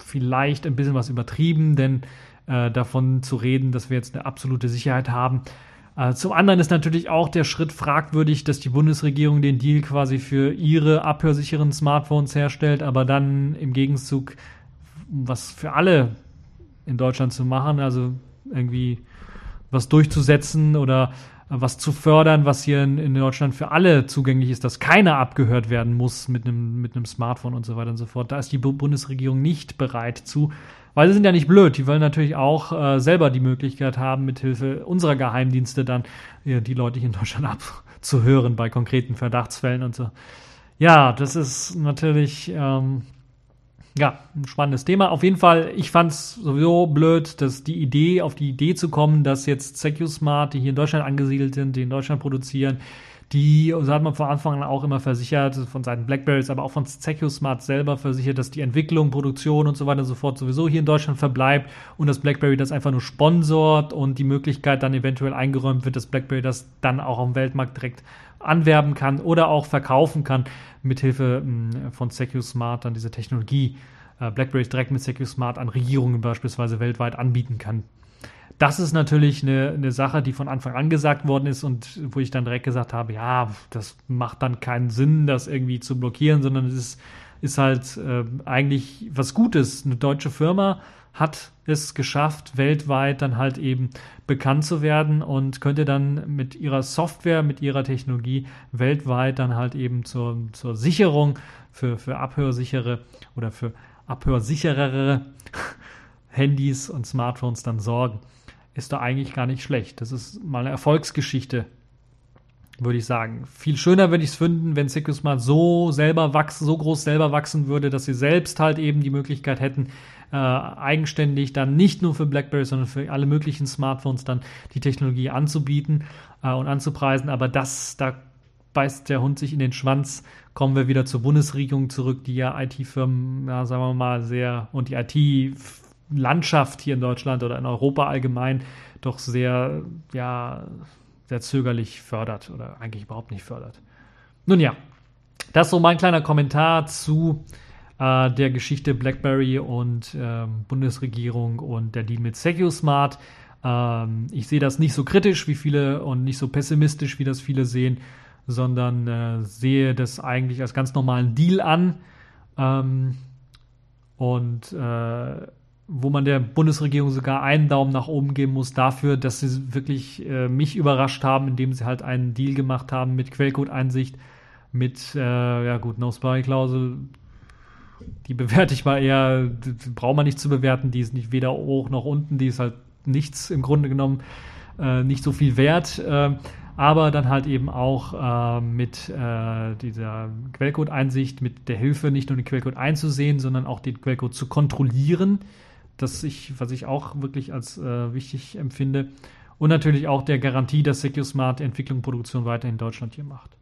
vielleicht ein bisschen was übertrieben, denn äh, davon zu reden, dass wir jetzt eine absolute Sicherheit haben. Äh, zum anderen ist natürlich auch der Schritt fragwürdig, dass die Bundesregierung den Deal quasi für ihre abhörsicheren Smartphones herstellt, aber dann im Gegenzug was für alle in Deutschland zu machen, also irgendwie was durchzusetzen oder was zu fördern, was hier in, in, Deutschland für alle zugänglich ist, dass keiner abgehört werden muss mit einem, mit einem Smartphone und so weiter und so fort. Da ist die Bundesregierung nicht bereit zu, weil sie sind ja nicht blöd. Die wollen natürlich auch äh, selber die Möglichkeit haben, mithilfe unserer Geheimdienste dann ja, die Leute hier in Deutschland abzuhören bei konkreten Verdachtsfällen und so. Ja, das ist natürlich ähm, ja, ein spannendes Thema. Auf jeden Fall, ich fand es sowieso blöd, dass die Idee, auf die Idee zu kommen, dass jetzt SecuSmart, die hier in Deutschland angesiedelt sind, die in Deutschland produzieren, die, so hat man von Anfang an auch immer versichert, von Seiten Blackberries, aber auch von SecuSmart selber versichert, dass die Entwicklung, Produktion und so weiter und so fort sowieso hier in Deutschland verbleibt und dass BlackBerry das einfach nur sponsort und die Möglichkeit dann eventuell eingeräumt wird, dass BlackBerry das dann auch am Weltmarkt direkt anwerben kann oder auch verkaufen kann mithilfe mh, von SecuSmart dann diese Technologie äh, BlackBerry direkt mit SecuSmart an Regierungen beispielsweise weltweit anbieten kann. Das ist natürlich eine, eine Sache, die von Anfang an gesagt worden ist und wo ich dann direkt gesagt habe, ja, das macht dann keinen Sinn, das irgendwie zu blockieren, sondern es ist, ist halt äh, eigentlich was Gutes. Eine deutsche Firma hat es geschafft, weltweit dann halt eben bekannt zu werden und könnte dann mit ihrer Software, mit ihrer Technologie weltweit dann halt eben zur, zur Sicherung für, für abhörsichere oder für abhörsicherere Handys und Smartphones dann sorgen. Ist da eigentlich gar nicht schlecht. Das ist mal eine Erfolgsgeschichte, würde ich sagen. Viel schöner würde ich es finden, wenn SecuSmart so selber wachsen, so groß selber wachsen würde, dass sie selbst halt eben die Möglichkeit hätten, äh, eigenständig dann nicht nur für BlackBerry, sondern für alle möglichen Smartphones dann die Technologie anzubieten äh, und anzupreisen. Aber das, da beißt der Hund sich in den Schwanz. Kommen wir wieder zur Bundesregierung zurück, die ja IT-Firmen, ja, sagen wir mal, sehr und die IT-Landschaft hier in Deutschland oder in Europa allgemein doch sehr, ja, sehr zögerlich fördert oder eigentlich überhaupt nicht fördert. Nun ja, das so mein kleiner Kommentar zu äh, der Geschichte BlackBerry und ähm, Bundesregierung und der Deal mit SecuSmart. Ähm, ich sehe das nicht so kritisch wie viele und nicht so pessimistisch, wie das viele sehen, sondern äh, sehe das eigentlich als ganz normalen Deal an. Ähm, und äh, wo man der Bundesregierung sogar einen Daumen nach oben geben muss dafür, dass sie wirklich äh, mich überrascht haben, indem sie halt einen Deal gemacht haben mit Quellcode-Einsicht, mit, äh, ja gut, No-Spy-Klausel, die bewerte ich mal eher, braucht man nicht zu bewerten, die ist nicht weder hoch noch unten, die ist halt nichts im Grunde genommen, äh, nicht so viel wert. Äh, aber dann halt eben auch äh, mit äh, dieser Quellcode-Einsicht, mit der Hilfe nicht nur den Quellcode einzusehen, sondern auch den Quellcode zu kontrollieren, das ich, was ich auch wirklich als äh, wichtig empfinde. Und natürlich auch der Garantie, dass SecureSmart Entwicklung und Produktion weiter in Deutschland hier macht.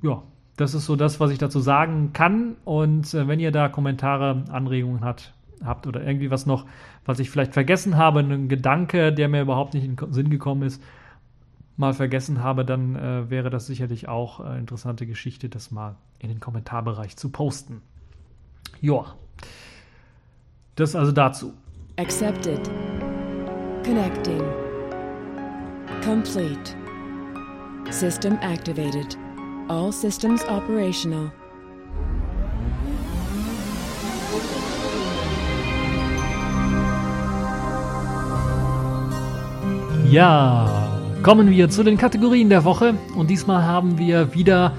Ja, das ist so das, was ich dazu sagen kann. Und äh, wenn ihr da Kommentare, Anregungen hat, habt oder irgendwie was noch, was ich vielleicht vergessen habe, ein Gedanke, der mir überhaupt nicht in den Sinn gekommen ist, mal vergessen habe, dann äh, wäre das sicherlich auch eine interessante Geschichte, das mal in den Kommentarbereich zu posten. Ja, das also dazu. Accepted. Connecting. Complete. System activated. All systems operational. Ja, kommen wir zu den Kategorien der Woche und diesmal haben wir wieder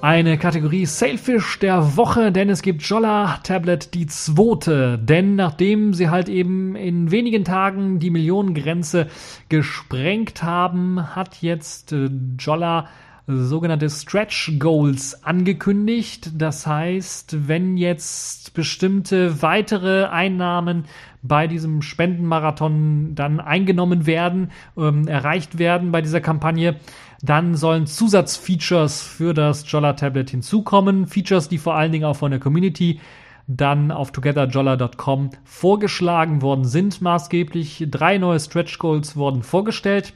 eine Kategorie Sailfish der Woche, denn es gibt Jolla Tablet die zweite. Denn nachdem sie halt eben in wenigen Tagen die Millionengrenze gesprengt haben, hat jetzt äh, Jolla sogenannte Stretch Goals angekündigt. Das heißt, wenn jetzt bestimmte weitere Einnahmen bei diesem Spendenmarathon dann eingenommen werden, ähm, erreicht werden bei dieser Kampagne, dann sollen Zusatzfeatures für das Jolla Tablet hinzukommen. Features, die vor allen Dingen auch von der Community dann auf togetherjolla.com vorgeschlagen worden sind, maßgeblich. Drei neue Stretch Goals wurden vorgestellt.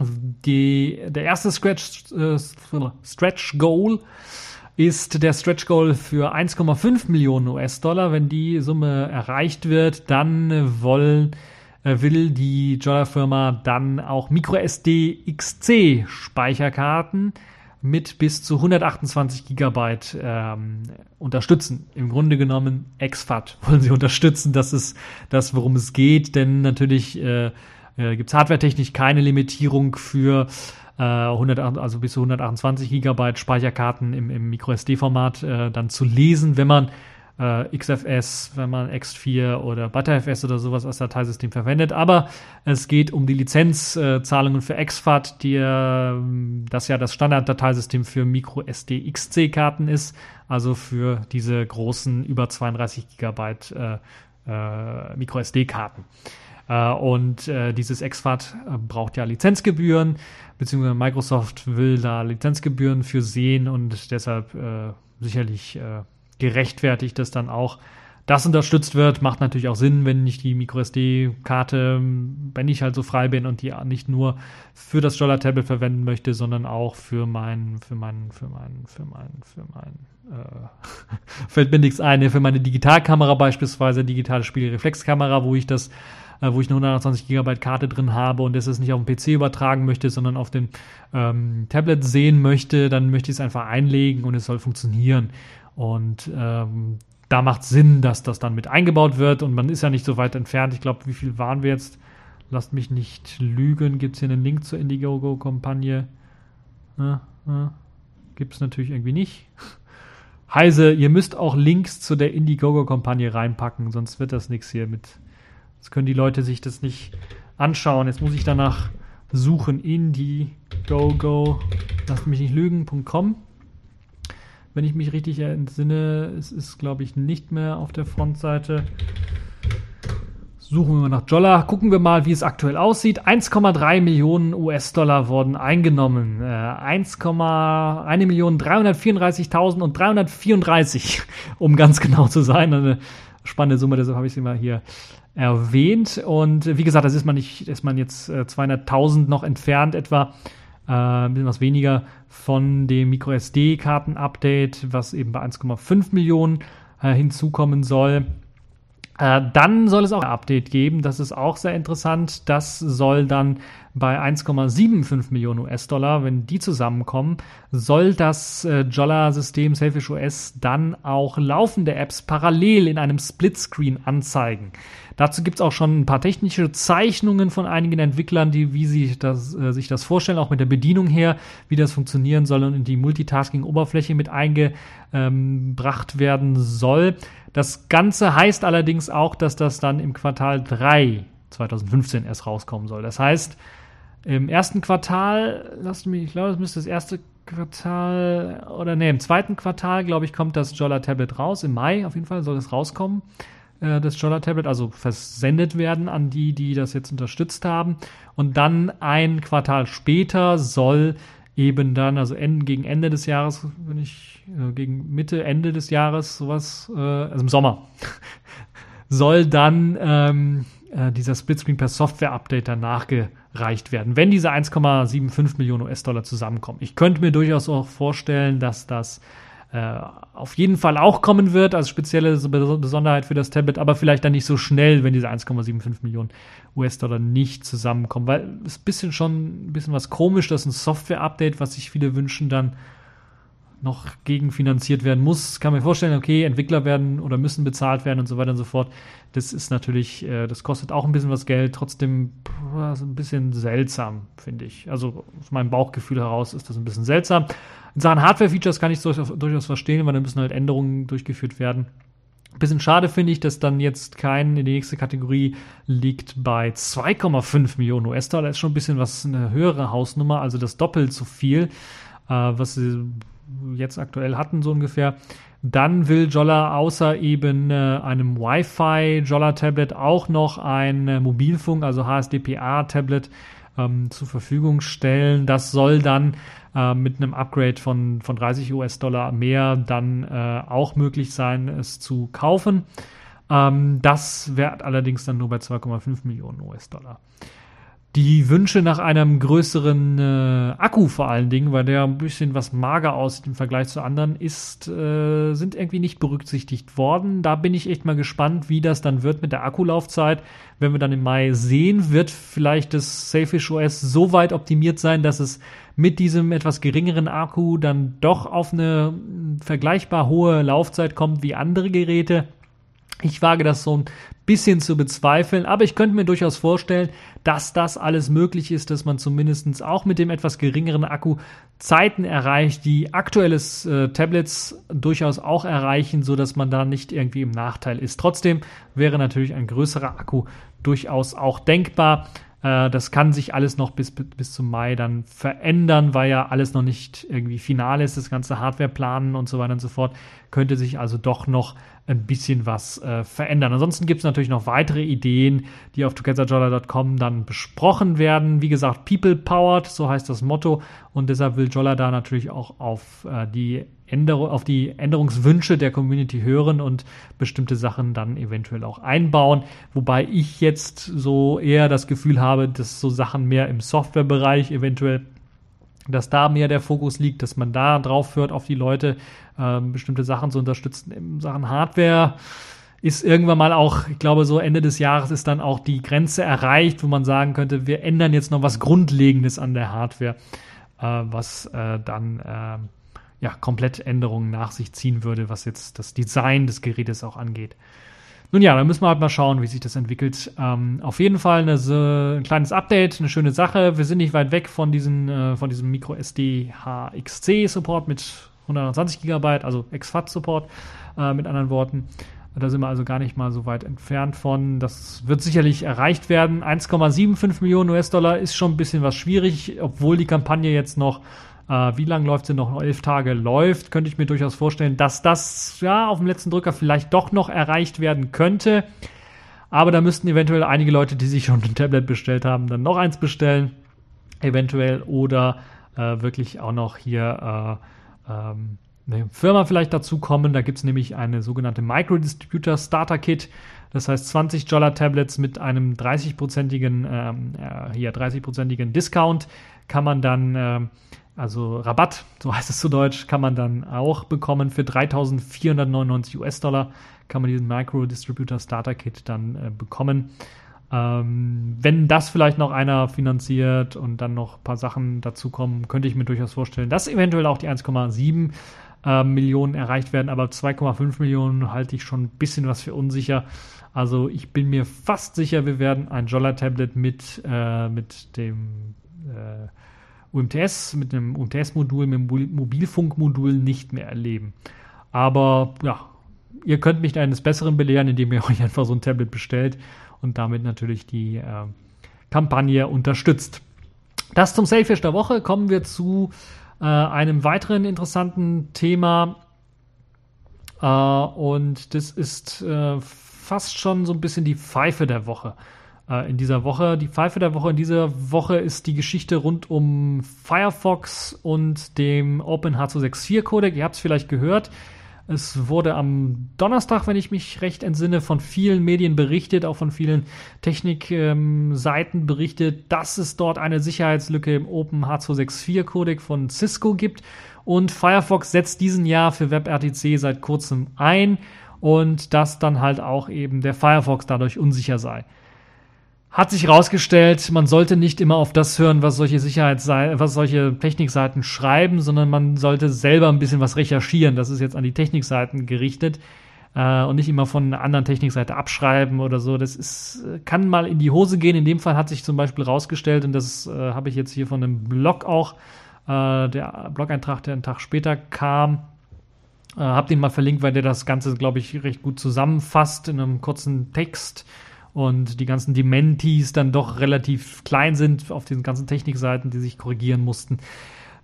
Die, der erste Stretch, äh, Stretch Goal ist der Stretch Goal für 1,5 Millionen US-Dollar. Wenn die Summe erreicht wird, dann wollen, äh, will die Jolla-Firma dann auch MicroSD XC Speicherkarten mit bis zu 128 Gigabyte ähm, unterstützen. Im Grunde genommen exFAT wollen sie unterstützen. Das ist das, worum es geht, denn natürlich äh, äh, gibt es hardwaretechnisch keine Limitierung für äh, 100, also bis zu 128 Gigabyte Speicherkarten im, im MicroSD-Format äh, dann zu lesen, wenn man äh, XFS, wenn man X4 oder ButterFS oder sowas als Dateisystem verwendet. Aber es geht um die Lizenzzahlungen für exFAT, die, äh, das ja das Standarddateisystem für MicroSD XC-Karten ist, also für diese großen über 32 Gigabyte äh, äh, MicroSD-Karten. Äh, und äh, dieses exFAT äh, braucht ja Lizenzgebühren, beziehungsweise Microsoft will da Lizenzgebühren für sehen und deshalb sicherlich gerechtfertigt, dass dann auch das unterstützt wird. Macht natürlich auch Sinn, wenn ich die MicroSD-Karte, wenn ich halt so frei bin und die nicht nur für das Jolla Tablet verwenden möchte, sondern auch für mein, für mein, für mein, für mein, für mein, äh, fällt mir nichts ein, für meine Digitalkamera beispielsweise, digitale Spiegelreflexkamera, wo ich das äh, wo ich eine 120 GB Karte drin habe und das nicht auf dem PC übertragen möchte, sondern auf dem ähm, Tablet sehen möchte, dann möchte ich es einfach einlegen und es soll funktionieren. Und ähm, da macht Sinn, dass das dann mit eingebaut wird und man ist ja nicht so weit entfernt. Ich glaube, wie viel waren wir jetzt? Lasst mich nicht lügen. Gibt es hier einen Link zur Indiegogo-Kampagne? Ja, ja. Gibt es natürlich irgendwie nicht. Heise, ihr müsst auch Links zu der Indiegogo-Kampagne reinpacken, sonst wird das nichts hier mit Jetzt können die Leute sich das nicht anschauen. Jetzt muss ich danach suchen. Indiegogo, lasst mich nicht lügen.com. Wenn ich mich richtig entsinne, es ist, glaube ich, nicht mehr auf der Frontseite. Suchen wir mal nach Jolla. Gucken wir mal, wie es aktuell aussieht. 1,3 Millionen US-Dollar wurden eingenommen. Äh, 1.334.000 und 334, um ganz genau zu sein. Eine spannende Summe, deshalb habe ich sie mal hier erwähnt. Und wie gesagt, das ist man nicht, ist man jetzt äh, 200.000 noch entfernt etwa, äh, ein bisschen was weniger von dem MicroSD-Karten-Update, was eben bei 1,5 Millionen äh, hinzukommen soll. Äh, dann soll es auch ein Update geben, das ist auch sehr interessant. Das soll dann bei 1,75 Millionen US-Dollar, wenn die zusammenkommen, soll das äh, Jolla-System Selfish OS dann auch laufende Apps parallel in einem Splitscreen anzeigen. Dazu gibt es auch schon ein paar technische Zeichnungen von einigen Entwicklern, die, wie sie das, äh, sich das vorstellen, auch mit der Bedienung her, wie das funktionieren soll und in die Multitasking-Oberfläche mit eingebracht werden soll. Das Ganze heißt allerdings auch, dass das dann im Quartal 3 2015 erst rauskommen soll. Das heißt, Im ersten Quartal, lasst mich, ich glaube, es müsste das erste Quartal oder nee, im zweiten Quartal, glaube ich, kommt das Jolla Tablet raus. Im Mai auf jeden Fall soll es rauskommen, äh, das Jolla Tablet, also versendet werden an die, die das jetzt unterstützt haben. Und dann ein Quartal später soll eben dann, also Ende, gegen Ende des Jahres, wenn ich, äh, gegen Mitte, Ende des Jahres, sowas, äh, also im Sommer, soll dann ähm, äh, dieser Splitscreen per Software-Update dann nachgereicht werden, wenn diese 1,75 Millionen US-Dollar zusammenkommen. Ich könnte mir durchaus auch vorstellen, dass das äh, auf jeden Fall auch kommen wird, als spezielle Besonderheit für das Tablet, aber vielleicht dann nicht so schnell, wenn diese 1,75 Millionen US-Dollar nicht zusammenkommen, weil es ist ein bisschen schon ein bisschen was komisch, dass ein Software-Update, was sich viele wünschen, dann noch gegenfinanziert werden muss. Kann man vorstellen, okay, Entwickler werden oder müssen bezahlt werden und so weiter und so fort. Das ist natürlich, äh, das kostet auch ein bisschen was Geld, trotzdem ein bisschen seltsam, finde ich. Also aus meinem Bauchgefühl heraus ist das ein bisschen seltsam. In Sachen Hardware-Features kann ich es durchaus verstehen, weil da müssen halt Änderungen durchgeführt werden. Bisschen schade finde ich, dass dann jetzt kein in die nächste Kategorie liegt bei 2,5 Millionen US-Dollar. Ist schon ein bisschen was eine höhere Hausnummer, also das doppelt so viel, äh, was jetzt aktuell hatten, so ungefähr. Dann will Jolla außer eben äh, einem Wi-Fi Jolla Tablet auch noch ein äh, Mobilfunk, also HSDPA Tablet ähm, zur Verfügung stellen. Das soll dann äh, mit einem Upgrade von, von 30 US-Dollar mehr dann äh, auch möglich sein, es zu kaufen. Ähm, das wäre allerdings dann nur bei 2,5 Millionen US-Dollar die Wünsche nach einem größeren äh, Akku vor allen Dingen, weil der ein bisschen was mager aussieht im Vergleich zu anderen, ist, äh, sind irgendwie nicht berücksichtigt worden. Da bin ich echt mal gespannt, wie das dann wird mit der Akkulaufzeit. Wenn wir dann im Mai sehen, wird vielleicht das Safish OS so weit optimiert sein, dass es mit diesem etwas geringeren Akku dann doch auf eine vergleichbar hohe Laufzeit kommt wie andere Geräte. Ich wage das so ein bisschen zu bezweifeln, aber ich könnte mir durchaus vorstellen, dass das alles möglich ist, dass man zumindest auch mit dem etwas geringeren Akku Zeiten erreicht, die aktuelle äh, Tablets durchaus auch erreichen, so dass man da nicht irgendwie im Nachteil ist. Trotzdem wäre natürlich ein größerer Akku durchaus auch denkbar. Äh, das kann sich alles noch bis, bis zum Mai dann verändern, weil ja alles noch nicht irgendwie final ist, das ganze Hardware planen und so weiter und so fort. Könnte sich also doch noch ein bisschen was äh, verändern. Ansonsten gibt es natürlich noch weitere Ideen, die auf togetherjolla.com dann besprochen werden. Wie gesagt, People Powered, so heißt das Motto. Und deshalb will Jolla da natürlich auch auf äh, die Änderung, auf die Änderungswünsche der Community hören und bestimmte Sachen dann eventuell auch einbauen. Wobei ich jetzt so eher das Gefühl habe, dass so Sachen mehr im Softwarebereich eventuell dass da mehr der Fokus liegt, dass man da drauf hört auf die Leute, ähm, bestimmte Sachen zu unterstützen. In Sachen Hardware ist irgendwann mal auch, ich glaube, so Ende des Jahres ist dann auch die Grenze erreicht, wo man sagen könnte, wir ändern jetzt noch was Grundlegendes an der Hardware, äh, was äh, dann äh, ja komplett Änderungen nach sich ziehen würde, was jetzt das Design des Gerätes auch angeht. Nun ja, dann müssen wir halt mal schauen, wie sich das entwickelt. Ähm, auf jeden Fall eine, ein kleines Update, eine schöne Sache. Wir sind nicht weit weg von, diesen, äh, von diesem Micro SD HXC Support mit 120 GB, also XFAT Support äh, mit anderen Worten. Da sind wir also gar nicht mal so weit entfernt von. Das wird sicherlich erreicht werden. 1,75 Millionen US-Dollar ist schon ein bisschen was schwierig, obwohl die Kampagne jetzt noch äh, wie lange läuft sie noch? Elf Tage läuft. Könnte ich mir durchaus vorstellen, dass das ja auf dem letzten Drücker vielleicht doch noch erreicht werden könnte. Aber da müssten eventuell einige Leute, die sich schon ein Tablet bestellt haben, dann noch eins bestellen. Eventuell. Oder äh, wirklich auch noch hier äh, ähm, eine Firma vielleicht dazu kommen. Da gibt es nämlich eine sogenannte Micro-Distributor Starter Kit. Das heißt 20 Dollar Tablets mit einem 30-prozentigen ähm, äh, hier 30-prozentigen Discount kann man dann äh, also Rabatt, so heißt es zu Deutsch, kann man dann auch bekommen. Für 3.499 US-Dollar kann man diesen Micro Distributor Starter Kit dann äh, bekommen. Ähm, wenn das vielleicht noch einer finanziert und dann noch ein paar Sachen dazukommen, könnte ich mir durchaus vorstellen, dass eventuell auch die 1,7 äh, Millionen erreicht werden, aber 2,5 Millionen halte ich schon ein bisschen was für unsicher. Also ich bin mir fast sicher, wir werden ein Jolla-Tablet mit, äh, mit dem äh, UMTS, mit einem UMTS-Modul, mit einem Mobilfunkmodul nicht mehr erleben. Aber ja, ihr könnt mich eines Besseren belehren, indem ihr euch einfach so ein Tablet bestellt und damit natürlich die äh, Kampagne unterstützt. Das zum Sailfish der Woche. Kommen wir zu äh, einem weiteren interessanten Thema. Äh, und das ist äh, fast schon so ein bisschen die Pfeife der Woche äh, in dieser Woche. Die Pfeife der Woche in dieser Woche ist die Geschichte rund um Firefox und dem OpenH264 Codec. Ihr habt es vielleicht gehört. Es wurde am Donnerstag, wenn ich mich recht entsinne, von vielen Medien berichtet, auch von vielen Technikseiten ähm, berichtet, dass es dort eine Sicherheitslücke im OpenH264-Codec von Cisco gibt. Und Firefox setzt diesen Jahr für WebRTC seit kurzem ein und dass dann halt auch eben der Firefox dadurch unsicher sei hat sich herausgestellt, man sollte nicht immer auf das hören, was solche Sicherheitsseiten, was solche Technikseiten schreiben, sondern man sollte selber ein bisschen was recherchieren. Das ist jetzt an die Technikseiten gerichtet äh, und nicht immer von einer anderen Technikseite abschreiben oder so. Das ist, kann mal in die Hose gehen. In dem Fall hat sich zum Beispiel herausgestellt, und das äh, habe ich jetzt hier von einem Blog auch, äh, der Blog-Eintrag, der einen Tag später kam, äh, hab den mal verlinkt, weil der das Ganze, glaube ich, recht gut zusammenfasst in einem kurzen Text und die ganzen Dementis dann doch relativ klein sind auf diesen ganzen Technikseiten, die sich korrigieren mussten.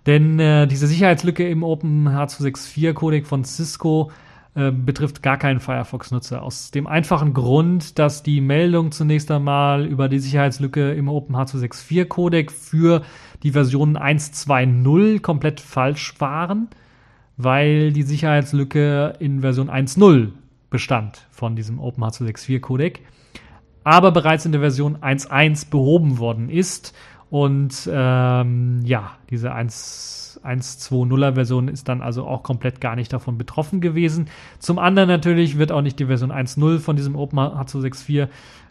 Denn äh, diese Sicherheitslücke im Open H264 Codec von Cisco äh, betrifft gar keinen Firefox-Nutzer. Aus dem einfachen Grund, dass die Meldung zunächst einmal über die Sicherheitslücke im Open H264 Codec für die Versionen 1.2.0 komplett falsch waren, weil die Sicherheitslücke in Version 1.0 bestand von diesem Open H264 Codec aber bereits in der Version 1.1 behoben worden ist. Und ähm, ja, diese 1.2.0er Version ist dann also auch komplett gar nicht davon betroffen gewesen. Zum anderen natürlich wird auch nicht die Version 1.0 von diesem OpenH264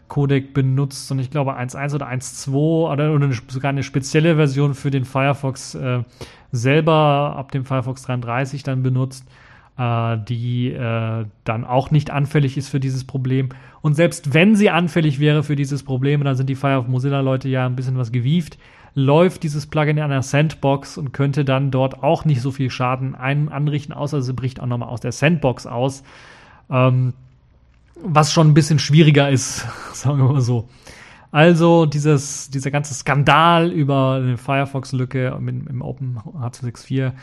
Codec benutzt, sondern ich glaube 1.1 oder 1.2 oder, oder sogar eine spezielle Version für den Firefox äh, selber ab dem Firefox 33 dann benutzt die äh, dann auch nicht anfällig ist für dieses Problem. Und selbst wenn sie anfällig wäre für dieses Problem, dann sind die Fire of Mozilla-Leute ja ein bisschen was gewieft, läuft dieses Plugin in einer Sandbox und könnte dann dort auch nicht so viel Schaden ein anrichten, außer sie bricht auch nochmal aus der Sandbox aus. Ähm, was schon ein bisschen schwieriger ist, sagen wir mal so. Also dieses, dieser ganze Skandal über eine Firefox-Lücke im, Open H264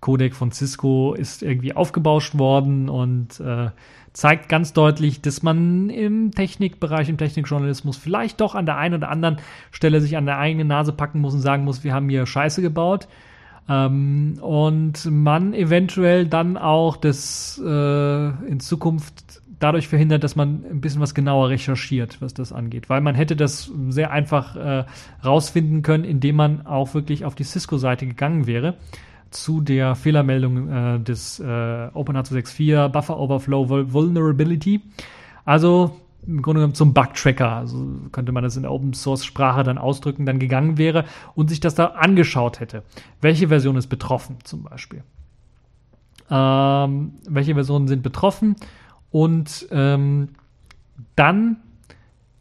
Codec von Cisco ist irgendwie aufgebauscht worden und äh, zeigt ganz deutlich, dass man im Technikbereich, im Technikjournalismus vielleicht doch an der einen oder anderen Stelle sich an der eigenen Nase packen muss und sagen muss, wir haben hier Scheiße gebaut. Ähm, und man eventuell dann auch das äh, in Zukunft dadurch verhindert, dass man ein bisschen was genauer recherchiert, was das angeht. Weil man hätte das sehr einfach äh, rausfinden können, indem man auch wirklich auf die Cisco-Seite gegangen wäre zu der Fehlermeldung äh, des äh, OpenH264 Buffer Overflow Vulnerability. Also im Grunde genommen zum Bug-Tracker, also könnte man das in der Open-Source-Sprache dann ausdrücken, dann gegangen wäre und sich das da angeschaut hätte. Welche Version ist betroffen zum Beispiel? Ähm, welche Versionen sind betroffen? Und ähm, dann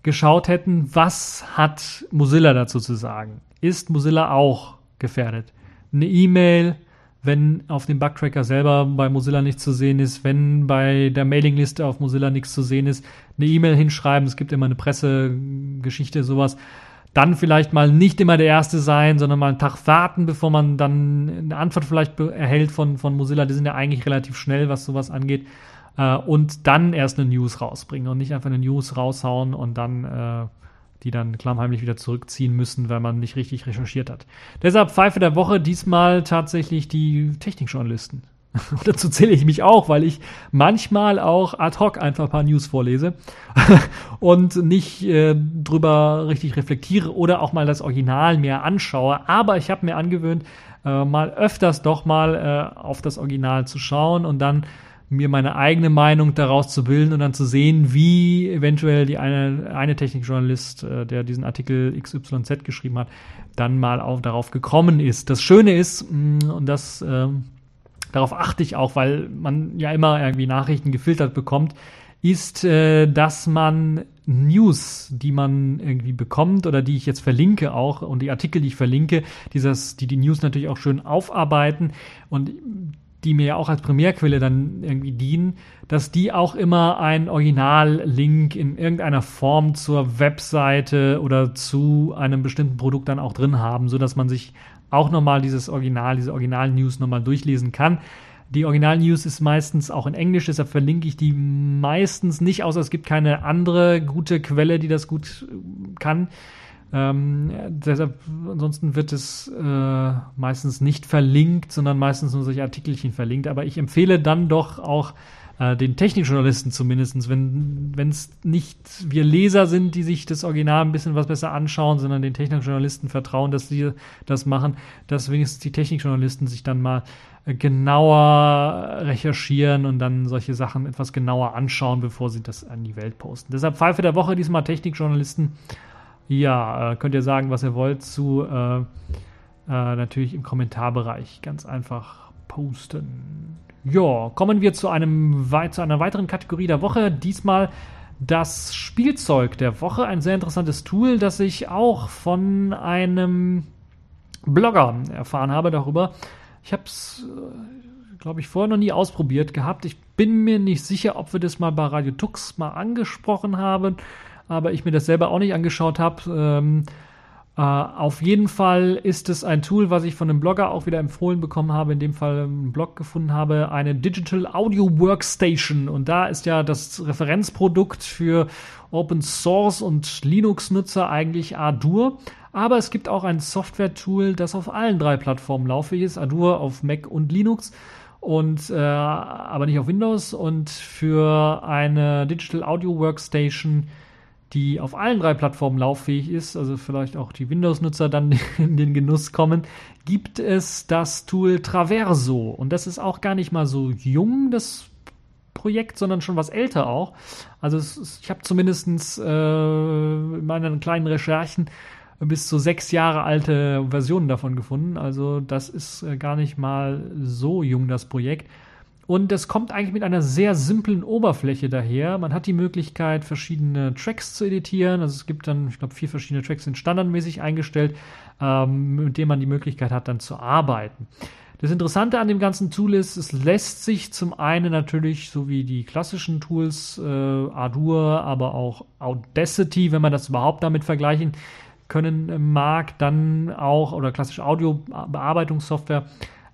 geschaut hätten, was hat Mozilla dazu zu sagen? Ist Mozilla auch gefährdet? Eine E-Mail, wenn auf dem Bugtracker selber bei Mozilla nichts zu sehen ist, wenn bei der Mailingliste auf Mozilla nichts zu sehen ist, eine E-Mail hinschreiben, es gibt immer eine Pressegeschichte, sowas. Dann vielleicht mal nicht immer der Erste sein, sondern mal einen Tag warten, bevor man dann eine Antwort vielleicht erhält von, von Mozilla. Die sind ja eigentlich relativ schnell, was sowas angeht äh, und dann erst eine News rausbringen und nicht einfach eine News raushauen und dann äh, die dann klammheimlich wieder zurückziehen müssen, weil man nicht richtig recherchiert hat. Deshalb Pfeife der Woche diesmal tatsächlich die Technikjournalisten. Dazu zähle ich mich auch, weil ich manchmal auch ad hoc einfach ein paar News vorlese und nicht äh, drüber richtig reflektiere oder auch mal das Original mehr anschaue. Aber ich habe mir angewöhnt, äh, mal öfters doch mal äh, auf das Original zu schauen und dann mir meine eigene Meinung daraus zu bilden und dann zu sehen, wie eventuell die eine, eine Technikjournalist, äh, der diesen Artikel XYZ geschrieben hat, dann mal auf, darauf gekommen ist. Das Schöne ist, mm, und das äh, darauf achte ich auch, weil man ja immer irgendwie Nachrichten gefiltert bekommt, ist, äh, dass man News, die man irgendwie bekommt oder die ich jetzt verlinke auch und die Artikel, die ich verlinke, dieses, die die News natürlich auch schön aufarbeiten und die mir ja auch als Primärquelle dann irgendwie dienen, dass die auch immer einen Original-Link in irgendeiner Form zur Webseite oder zu einem bestimmten Produkt dann auch drin haben, sodass man sich auch nochmal dieses Original, diese Original-News nochmal durchlesen kann. Die Original-News ist meistens auch in Englisch, deshalb verlinke ich die meistens nicht, außer es gibt keine andere gute Quelle, die das gut kann. Ähm, deshalb, ansonsten wird es äh, meistens nicht verlinkt, sondern meistens nur solche Artikelchen verlinkt. Aber ich empfehle dann doch auch äh, den Technikjournalisten zumindest, wenn es nicht wir Leser sind, die sich das Original ein bisschen was besser anschauen, sondern den Technikjournalisten vertrauen, dass sie das machen, dass wenigstens die Technikjournalisten sich dann mal äh, genauer recherchieren und dann solche Sachen etwas genauer anschauen, bevor sie das an die Welt posten. Deshalb Pfeife der Woche diesmal Technikjournalisten ja, äh, könnt ihr sagen, was ihr wollt zu äh, äh, natürlich im Kommentarbereich ganz einfach posten. Ja, kommen wir zu einem zu einer weiteren Kategorie der Woche. Diesmal das Spielzeug der Woche, ein sehr interessantes Tool, das ich auch von einem Blogger erfahren habe darüber. Ich habe es, äh, glaube ich, vorher noch nie ausprobiert gehabt. Ich bin mir nicht sicher, ob wir das mal bei Radio Tux mal angesprochen haben aber ich mir das selber auch nicht angeschaut habe. Ähm, äh, auf jeden Fall ist es ein Tool, was ich von einem Blogger auch wieder empfohlen bekommen habe, in dem Fall einen Blog gefunden habe, eine Digital Audio Workstation. Und da ist ja das Referenzprodukt für Open Source und Linux-Nutzer eigentlich Ardour. Aber es gibt auch ein Software-Tool, das auf allen drei Plattformen laufe ist. Ardour auf Mac und Linux und äh, aber nicht auf Windows. Und für eine Digital Audio Workstation die auf allen drei Plattformen lauffähig ist, also vielleicht auch die Windows-Nutzer dann in den Genuss kommen, gibt es das Tool Traverso. Und das ist auch gar nicht mal so jung, das Projekt, sondern schon was älter auch. Also ist, ich habe zumindest äh, in meinen kleinen Recherchen bis zu sechs Jahre alte Versionen davon gefunden. Also das ist äh, gar nicht mal so jung, das Projekt. Und es kommt eigentlich mit einer sehr simplen Oberfläche daher. Man hat die Möglichkeit, verschiedene Tracks zu editieren. Also es gibt dann, ich glaube, vier verschiedene Tracks sind standardmäßig eingestellt, ähm, mit denen man die Möglichkeit hat, dann zu arbeiten. Das Interessante an dem ganzen Tool ist, es lässt sich zum einen natürlich, so wie die klassischen Tools, äh, Ardour, aber auch Audacity, wenn man das überhaupt damit vergleichen können mag, dann auch, oder klassische Audiobearbeitungssoftware,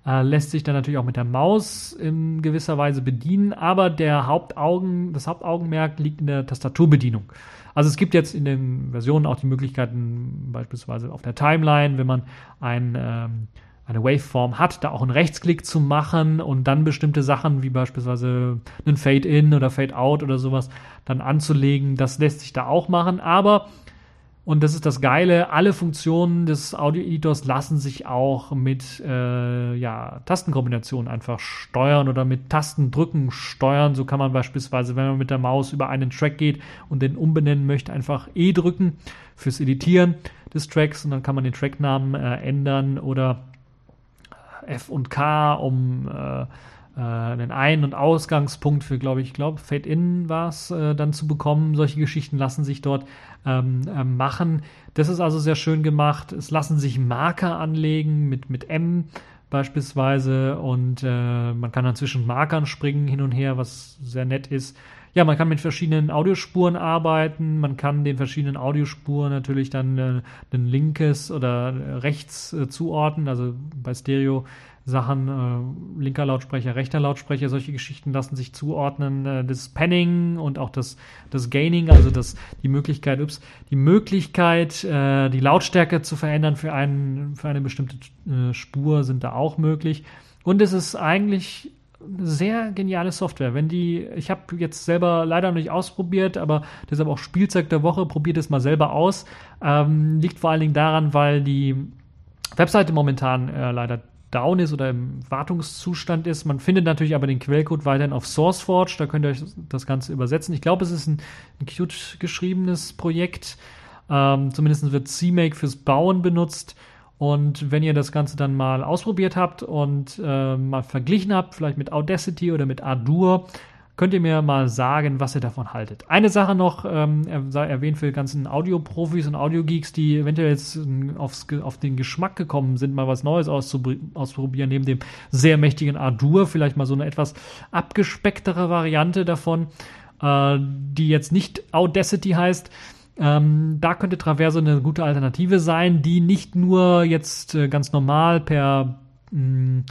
äh, lässt sich dann natürlich auch mit der Maus in gewisser Weise bedienen, aber der Hauptaugen, das Hauptaugenmerk liegt in der Tastaturbedienung. Also es gibt jetzt in den Versionen auch die Möglichkeiten, beispielsweise auf der Timeline, wenn man ein, ähm, eine Waveform hat, da auch einen Rechtsklick zu machen und dann bestimmte Sachen wie beispielsweise einen Fade-In oder Fade-Out oder sowas dann anzulegen. Das lässt sich da auch machen, aber und das ist das Geile, alle Funktionen des Audio-Editors lassen sich auch mit äh, ja, Tastenkombinationen einfach steuern oder mit Tastendrücken steuern. So kann man beispielsweise, wenn man mit der Maus über einen Track geht und den umbenennen möchte, einfach E drücken fürs Editieren des Tracks und dann kann man den Tracknamen äh, ändern oder F und K, um äh, äh, einen Ein- und Ausgangspunkt für, glaube ich, glaube, Fade-In war es äh, dann zu bekommen. Solche Geschichten lassen sich dort ähm, äh, machen. Das ist also sehr schön gemacht. Es lassen sich Marker anlegen mit, mit M beispielsweise und äh, man kann dann zwischen Markern springen hin und her, was sehr nett ist. Ja, man kann mit verschiedenen Audiospuren arbeiten. Man kann den verschiedenen Audiospuren natürlich dann äh, ein linkes oder rechts äh, zuordnen. Also bei Stereo Sachen, äh, linker Lautsprecher, rechter Lautsprecher, solche Geschichten lassen sich zuordnen. Äh, das Panning und auch das, das Gaining, also das, die Möglichkeit, ups, die Möglichkeit, äh, die Lautstärke zu verändern für, einen, für eine bestimmte äh, Spur sind da auch möglich. Und es ist eigentlich sehr geniale Software. Wenn die, ich habe jetzt selber leider noch nicht ausprobiert, aber deshalb auch Spielzeug der Woche, probiert es mal selber aus. Ähm, liegt vor allen Dingen daran, weil die Webseite momentan äh, leider down ist oder im Wartungszustand ist. Man findet natürlich aber den Quellcode weiterhin auf SourceForge, da könnt ihr euch das Ganze übersetzen. Ich glaube, es ist ein, ein cute geschriebenes Projekt. Ähm, zumindest wird CMake fürs Bauen benutzt. Und wenn ihr das Ganze dann mal ausprobiert habt und äh, mal verglichen habt, vielleicht mit Audacity oder mit Ardour, könnt ihr mir mal sagen, was ihr davon haltet. Eine Sache noch, ähm, er erwähnt für die ganzen Audioprofis und Audiogeeks, die eventuell jetzt ähm, aufs, auf den Geschmack gekommen sind, mal was Neues auszuprobieren, neben dem sehr mächtigen Ardour, vielleicht mal so eine etwas abgespecktere Variante davon, äh, die jetzt nicht Audacity heißt. Ähm, da könnte Traverso eine gute Alternative sein, die nicht nur jetzt äh, ganz normal per mh, mm,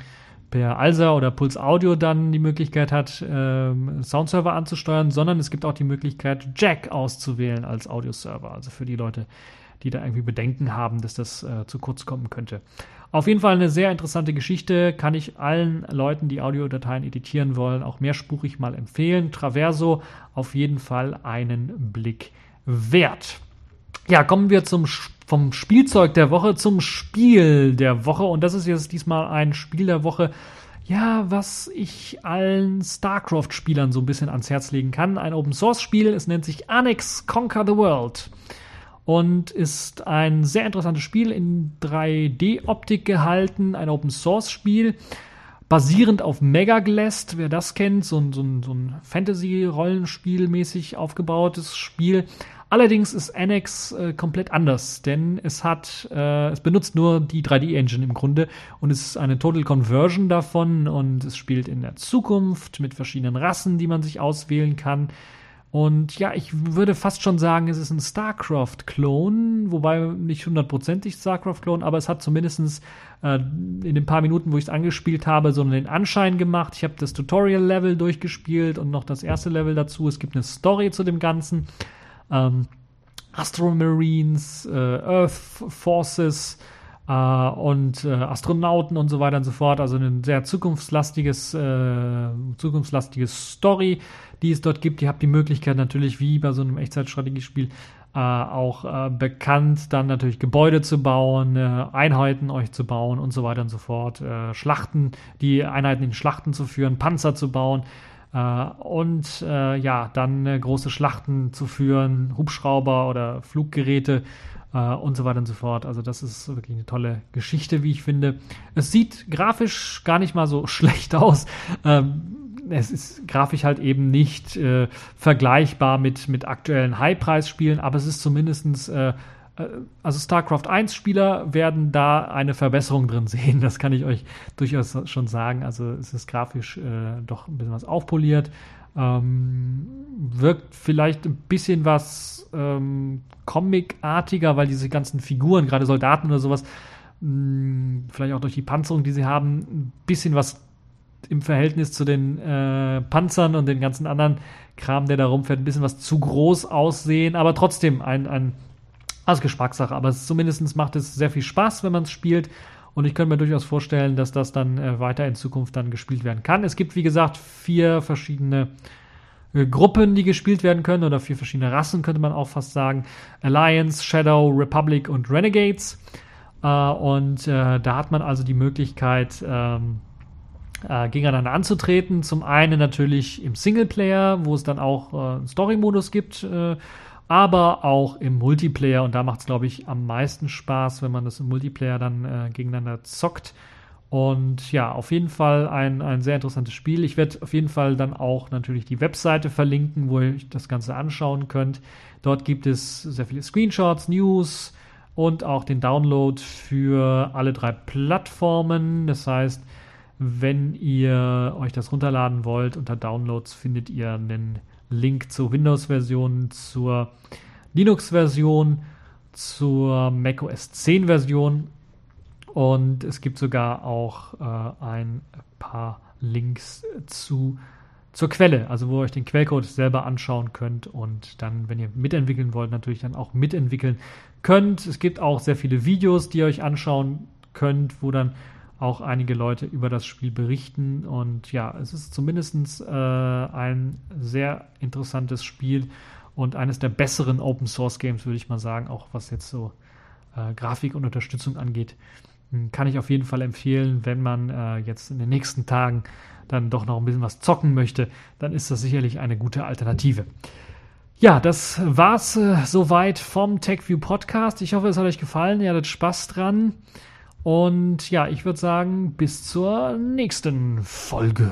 per ALSA oder Puls Audio dann die Möglichkeit hat, ähm, Soundserver anzusteuern, sondern es gibt auch die Möglichkeit, Jack auszuwählen als Audioserver. Also für die Leute, die da irgendwie Bedenken haben, dass das äh, zu kurz kommen könnte. Auf jeden Fall eine sehr interessante Geschichte, kann ich allen Leuten, die Audiodateien editieren wollen, auch mehrspurig mal empfehlen. Traverso auf jeden Fall einen Blick wert. Ja, kommen wir zum vom Spielzeug der Woche zum Spiel der Woche. Und das ist jetzt diesmal ein Spiel der Woche, ja, was ich allen StarCraft-Spielern so ein bisschen ans Herz legen kann. Ein Open-Source-Spiel, es nennt sich Annex Conquer the World und ist ein sehr interessantes Spiel in 3D-Optik gehalten, ein Open-Source-Spiel basierend auf Megaglast, wer das kennt, so ein, so ein, so ein Fantasy-Rollenspiel mäßig aufgebautes Spiel. Allerdings ist Annex äh, komplett anders, denn es hat, äh, es benutzt nur die 3D-Engine im Grunde und es ist eine Total Conversion davon und es spielt in der Zukunft mit verschiedenen Rassen, die man sich auswählen kann. Und ja, ich würde fast schon sagen, es ist ein StarCraft-Klon, wobei nicht hundertprozentig StarCraft-Klon, aber es hat zumindest äh, in den paar Minuten, wo ich es angespielt habe, so einen Anschein gemacht. Ich habe das Tutorial-Level durchgespielt und noch das erste Level dazu. Es gibt eine Story zu dem Ganzen ähm, Astromarines, äh, Earth Forces äh, und äh, Astronauten und so weiter und so fort. Also ein sehr zukunftslastiges, äh, zukunftslastige Story, die es dort gibt. Ihr habt die Möglichkeit natürlich, wie bei so einem Echtzeitstrategiespiel, äh, auch äh, bekannt, dann natürlich Gebäude zu bauen, Einheiten euch zu bauen und so weiter und so fort, Schlachten, die Einheiten in Schlachten zu führen, Panzer zu bauen. Äh, und äh, ja, dann äh, große Schlachten zu führen, Hubschrauber oder Fluggeräte äh, und so weiter und so fort. Also das ist wirklich eine tolle Geschichte, wie ich finde. Es sieht grafisch gar nicht mal so schlecht aus. Ähm, es ist grafisch halt eben nicht äh, vergleichbar mit, mit aktuellen High-Preis-Spielen, aber es ist zumindestens äh, also StarCraft 1 Spieler werden da eine Verbesserung drin sehen. Das kann ich euch durchaus schon sagen. Also es ist grafisch äh, doch ein bisschen was aufpoliert. Ähm, wirkt vielleicht ein bisschen was ähm, Comic-artiger, weil diese ganzen Figuren, gerade Soldaten oder sowas, mh, vielleicht auch durch die Panzerung, die sie haben, ein bisschen was im Verhältnis zu den äh, Panzern und den ganzen anderen Kram, der da rumfährt, ein bisschen was zu groß aussehen, aber trotzdem ein, ein also Geschmackssache, aber zumindest macht es sehr viel Spaß, wenn man es spielt. Und ich könnte mir durchaus vorstellen, dass das dann äh, weiter in Zukunft dann gespielt werden kann. Es gibt, wie gesagt, vier verschiedene äh, Gruppen, die gespielt werden können, oder vier verschiedene Rassen, könnte man auch fast sagen. Alliance, Shadow, Republic und Renegades. Äh, und äh, da hat man also die Möglichkeit, ähm, äh, gegeneinander anzutreten. Zum einen natürlich im Singleplayer, wo es dann auch äh, einen Story-Modus gibt aber auch im Multiplayer. Und da macht es, glaube ich, am meisten Spaß, wenn man das im Multiplayer dann äh, gegeneinander zockt. Und ja, auf jeden Fall ein, ein sehr interessantes Spiel. Ich werde auf jeden Fall dann auch natürlich die Webseite verlinken, wo ihr euch das Ganze anschauen könnt. Dort gibt es sehr viele Screenshots, News und auch den Download für alle drei Plattformen. Das heißt, wenn ihr euch das runterladen wollt, unter Downloads findet ihr einen Link zur Windows-Version, zur Linux-Version, zur macOS 10-Version und es gibt sogar auch äh, ein paar Links zu zur Quelle, also wo ihr euch den Quellcode selber anschauen könnt und dann, wenn ihr mitentwickeln wollt, natürlich dann auch mitentwickeln könnt. Es gibt auch sehr viele Videos, die ihr euch anschauen könnt, wo dann auch einige Leute über das Spiel berichten. Und ja, es ist zumindest äh, ein sehr interessantes Spiel und eines der besseren Open Source Games, würde ich mal sagen, auch was jetzt so äh, Grafik und Unterstützung angeht. Hm, kann ich auf jeden Fall empfehlen, wenn man äh, jetzt in den nächsten Tagen dann doch noch ein bisschen was zocken möchte, dann ist das sicherlich eine gute Alternative. Ja, das war's äh, soweit vom TechView Podcast. Ich hoffe, es hat euch gefallen. Ihr hattet Spaß dran. Und ja, ich würde sagen, bis zur nächsten Folge.